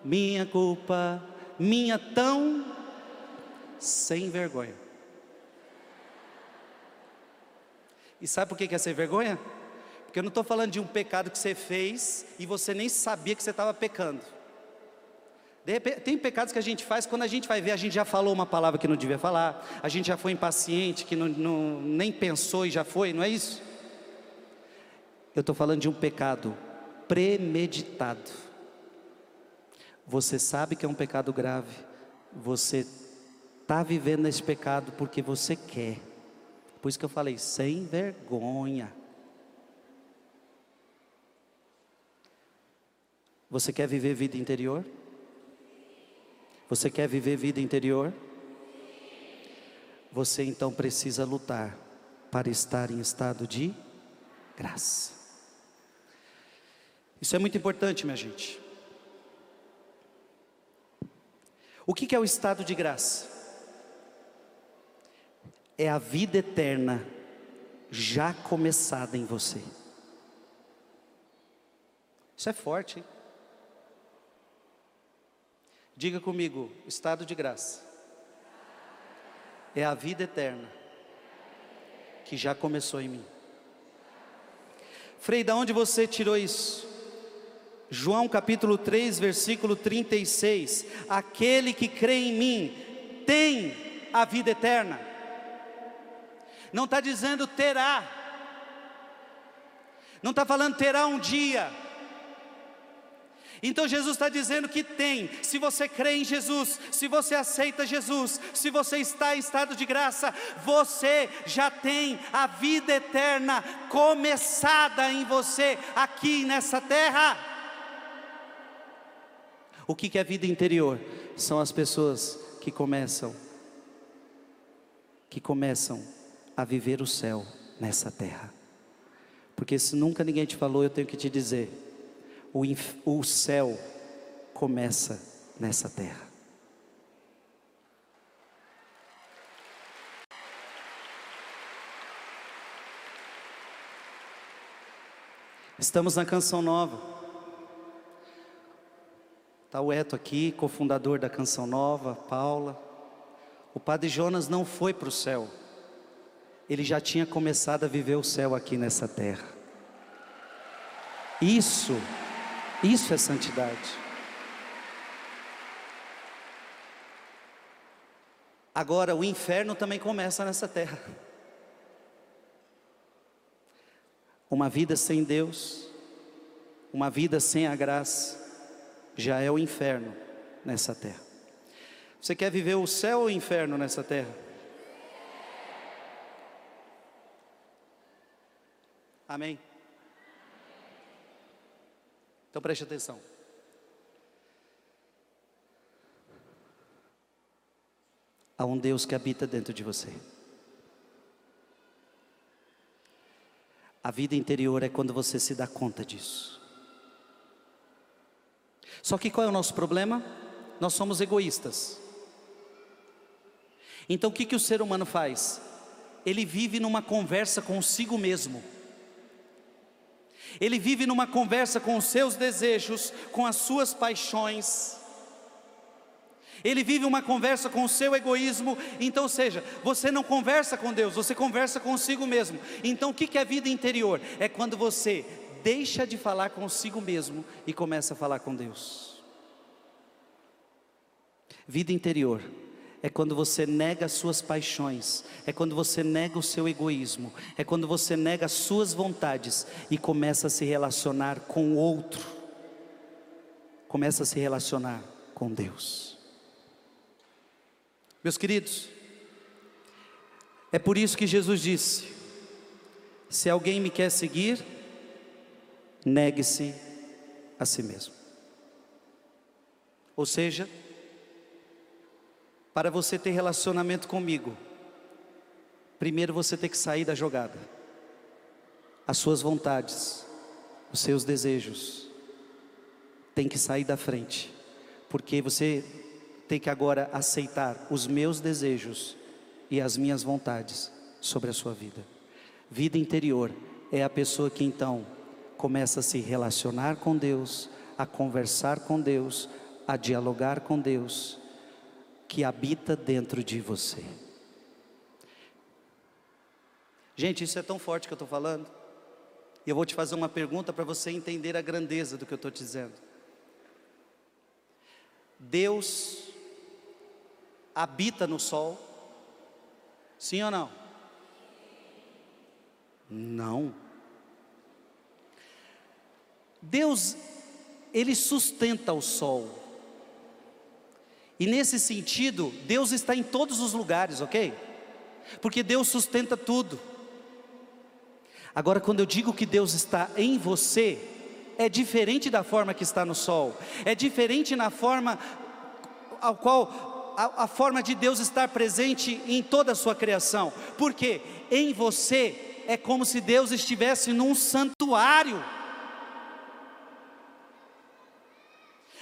minha culpa, minha tão sem vergonha. E sabe por que é sem vergonha? Porque eu não estou falando de um pecado que você fez e você nem sabia que você estava pecando. Repente, tem pecados que a gente faz, quando a gente vai ver, a gente já falou uma palavra que não devia falar, a gente já foi impaciente, que não, não, nem pensou e já foi, não é isso? Eu estou falando de um pecado premeditado. Você sabe que é um pecado grave, você está vivendo nesse pecado porque você quer. Por isso que eu falei, sem vergonha. Você quer viver vida interior? Você quer viver vida interior? Você então precisa lutar para estar em estado de graça. Isso é muito importante, minha gente. O que é o estado de graça? É a vida eterna já começada em você. Isso é forte, hein? Diga comigo, estado de graça. É a vida eterna que já começou em mim. Frei, da onde você tirou isso? João capítulo 3, versículo 36. Aquele que crê em mim tem a vida eterna. Não está dizendo terá. Não está falando terá um dia. Então Jesus está dizendo que tem, se você crê em Jesus, se você aceita Jesus, se você está em estado de graça, você já tem a vida eterna começada em você, aqui nessa terra. O que é vida interior? São as pessoas que começam, que começam a viver o céu nessa terra. Porque se nunca ninguém te falou, eu tenho que te dizer: o, o céu começa nessa terra. Estamos na canção nova. Está o Eto aqui, cofundador da canção nova, Paula. O padre Jonas não foi para o céu, ele já tinha começado a viver o céu aqui nessa terra. Isso isso é santidade. Agora, o inferno também começa nessa terra. Uma vida sem Deus, uma vida sem a graça, já é o inferno nessa terra. Você quer viver o céu ou o inferno nessa terra? Amém? Então preste atenção. Há um Deus que habita dentro de você. A vida interior é quando você se dá conta disso. Só que qual é o nosso problema? Nós somos egoístas. Então o que, que o ser humano faz? Ele vive numa conversa consigo mesmo. Ele vive numa conversa com os seus desejos, com as suas paixões. Ele vive uma conversa com o seu egoísmo. Então, seja, você não conversa com Deus, você conversa consigo mesmo. Então, o que é vida interior? É quando você deixa de falar consigo mesmo e começa a falar com Deus. Vida interior é quando você nega as suas paixões, é quando você nega o seu egoísmo, é quando você nega as suas vontades e começa a se relacionar com o outro, começa a se relacionar com Deus. Meus queridos, é por isso que Jesus disse: se alguém me quer seguir, negue-se a si mesmo. Ou seja, para você ter relacionamento comigo, primeiro você tem que sair da jogada. As suas vontades, os seus desejos, tem que sair da frente, porque você tem que agora aceitar os meus desejos e as minhas vontades sobre a sua vida. Vida interior é a pessoa que então começa a se relacionar com Deus, a conversar com Deus, a dialogar com Deus que habita dentro de você. Gente, isso é tão forte que eu estou falando. E eu vou te fazer uma pergunta para você entender a grandeza do que eu estou dizendo. Deus habita no sol? Sim ou não? Não. Deus, Ele sustenta o sol. E nesse sentido, Deus está em todos os lugares, ok? Porque Deus sustenta tudo. Agora, quando eu digo que Deus está em você, é diferente da forma que está no sol, é diferente na forma ao qual a, a forma de Deus estar presente em toda a sua criação, porque em você é como se Deus estivesse num santuário.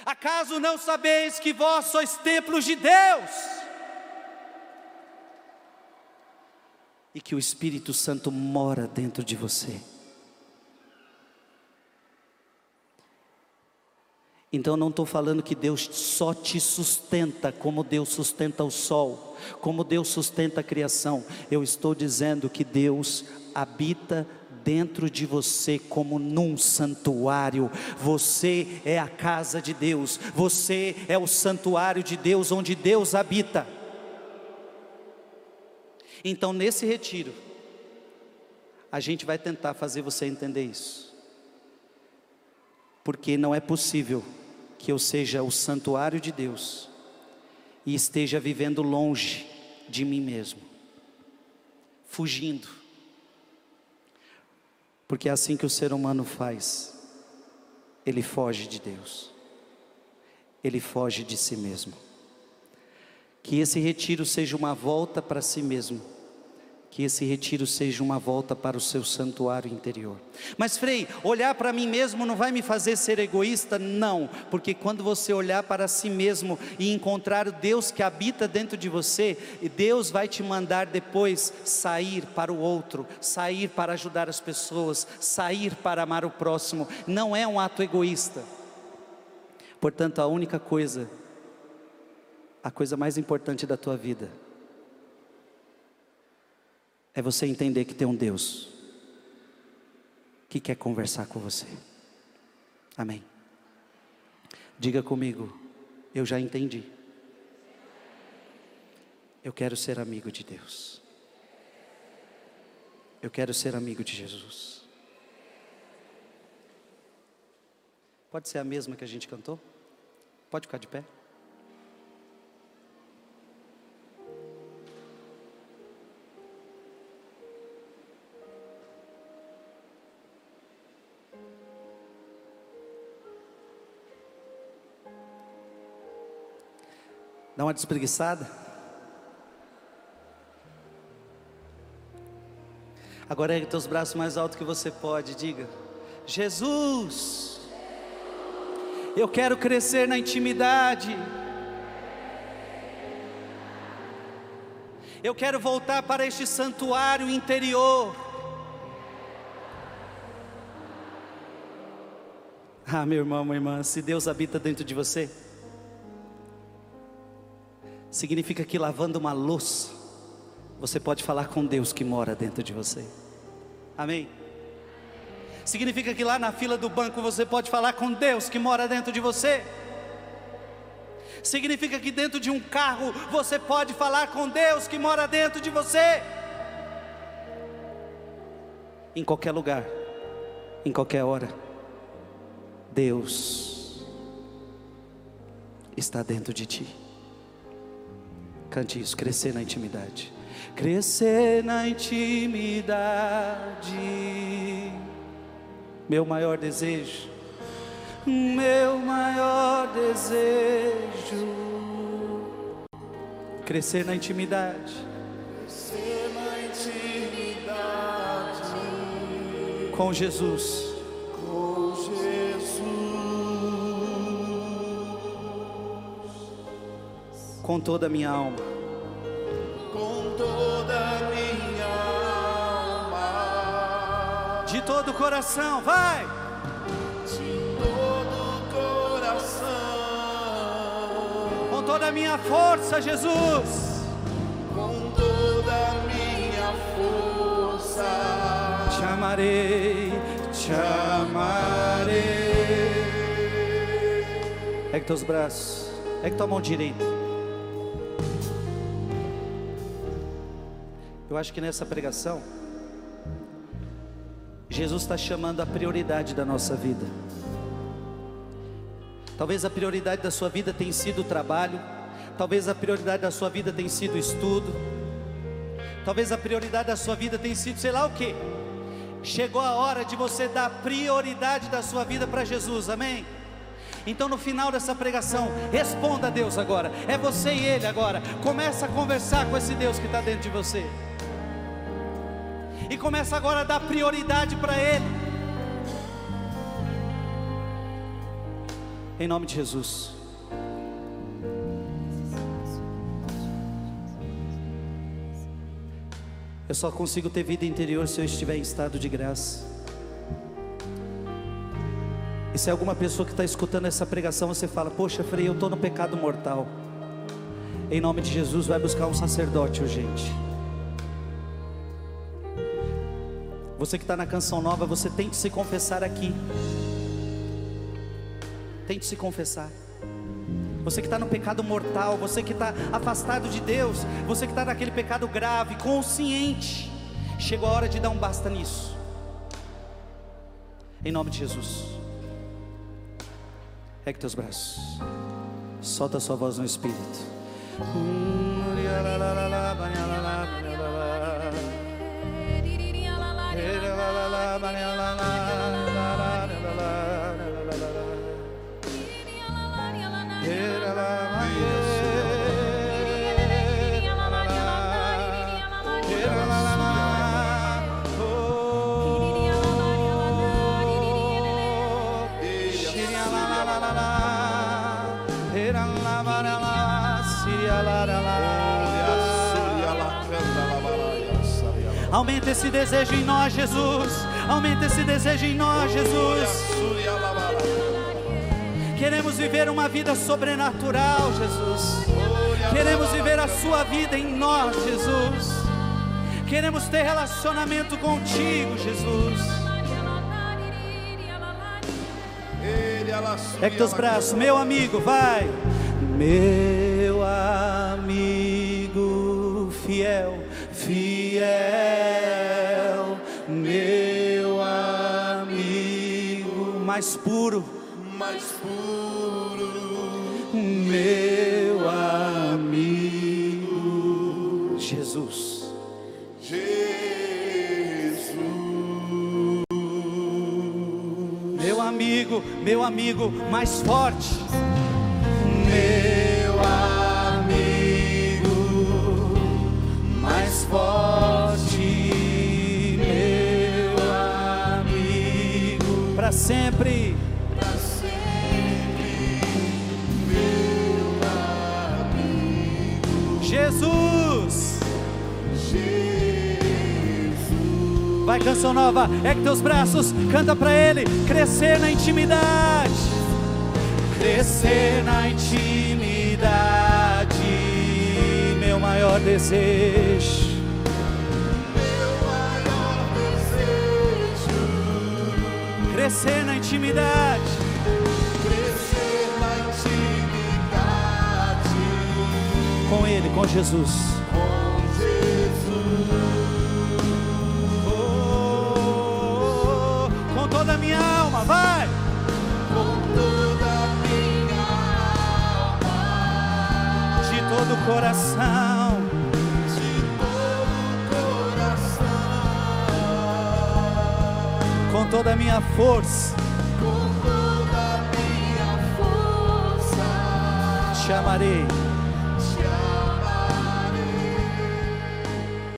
Acaso não sabeis que vós sois templos de Deus? E que o Espírito Santo mora dentro de você. Então não estou falando que Deus só te sustenta como Deus sustenta o sol, como Deus sustenta a criação. Eu estou dizendo que Deus habita dentro de você como num santuário. Você é a casa de Deus, você é o santuário de Deus onde Deus habita. Então, nesse retiro, A gente vai tentar fazer você entender isso. Porque não é possível que eu seja o santuário de Deus e esteja vivendo longe de mim mesmo, fugindo. Porque é assim que o ser humano faz. Ele foge de Deus. Ele foge de si mesmo. Que esse retiro seja uma volta para si mesmo que esse retiro seja uma volta para o seu santuário interior. Mas, Frei, olhar para mim mesmo não vai me fazer ser egoísta? Não, porque quando você olhar para si mesmo e encontrar o Deus que habita dentro de você, Deus vai te mandar depois sair para o outro, sair para ajudar as pessoas, sair para amar o próximo. Não é um ato egoísta. Portanto, a única coisa, a coisa mais importante da tua vida, é você entender que tem um Deus que quer conversar com você. Amém. Diga comigo, eu já entendi. Eu quero ser amigo de Deus. Eu quero ser amigo de Jesus. Pode ser a mesma que a gente cantou? Pode ficar de pé? Dá uma despreguiçada. Agora ergue teus braços mais alto que você pode, diga: Jesus, eu quero crescer na intimidade. Eu quero voltar para este santuário interior. Ah, meu irmão, minha irmã, se Deus habita dentro de você, significa que lavando uma louça, você pode falar com Deus que mora dentro de você. Amém? Significa que lá na fila do banco você pode falar com Deus que mora dentro de você. Significa que dentro de um carro você pode falar com Deus que mora dentro de você. Em qualquer lugar, em qualquer hora, Deus está dentro de ti. Cante isso, crescer na intimidade. Crescer na intimidade. Meu maior desejo. Meu maior desejo. Crescer na intimidade. Crescer na intimidade com Jesus. Com toda a minha alma. Com toda a minha alma, De todo o coração, vai! de todo o coração, Com toda a minha força, Jesus. com toda a minha força. Te amarei, te amarei. Ergue teus braços, ergue tua mão direita. Eu acho que nessa pregação, Jesus está chamando a prioridade da nossa vida. Talvez a prioridade da sua vida tenha sido o trabalho, talvez a prioridade da sua vida tenha sido o estudo, talvez a prioridade da sua vida tenha sido sei lá o que. Chegou a hora de você dar prioridade da sua vida para Jesus, amém? Então no final dessa pregação, responda a Deus agora. É você e Ele agora. Começa a conversar com esse Deus que está dentro de você. E começa agora a dar prioridade para Ele. Em nome de Jesus. Eu só consigo ter vida interior se eu estiver em estado de graça. E se é alguma pessoa que está escutando essa pregação, você fala: Poxa, Frei, eu estou no pecado mortal. Em nome de Jesus, vai buscar um sacerdote urgente. Você que está na canção nova, você tem que se confessar aqui. Tente se confessar. Você que está no pecado mortal, você que está afastado de Deus, você que está naquele pecado grave, consciente, Chegou a hora de dar um basta nisso. Em nome de Jesus. Ergue teus braços. Solta a sua voz no Espírito. Aumenta esse desejo em nós, Jesus. Aumenta esse desejo em nós, Jesus. Queremos viver uma vida sobrenatural, Jesus. Queremos viver a Sua vida em nós, Jesus. Queremos ter relacionamento contigo, Jesus. É que teus braços, meu amigo, vai. Meu mais puro, mais puro, meu amigo Jesus. Jesus, Meu amigo, meu amigo mais forte. Meu amigo mais forte. Meu amigo para sempre. Vai canção nova. É que teus braços canta para ele. Crescer na intimidade. Crescer na intimidade. Meu maior desejo. meu maior desejo, Crescer na intimidade. crescer na intimidade Com ele, com Jesus. Toda a minha alma, vai. com toda a minha alma, De todo o coração. de todo o coração, Com toda a minha força. com toda a minha força. Te amarei.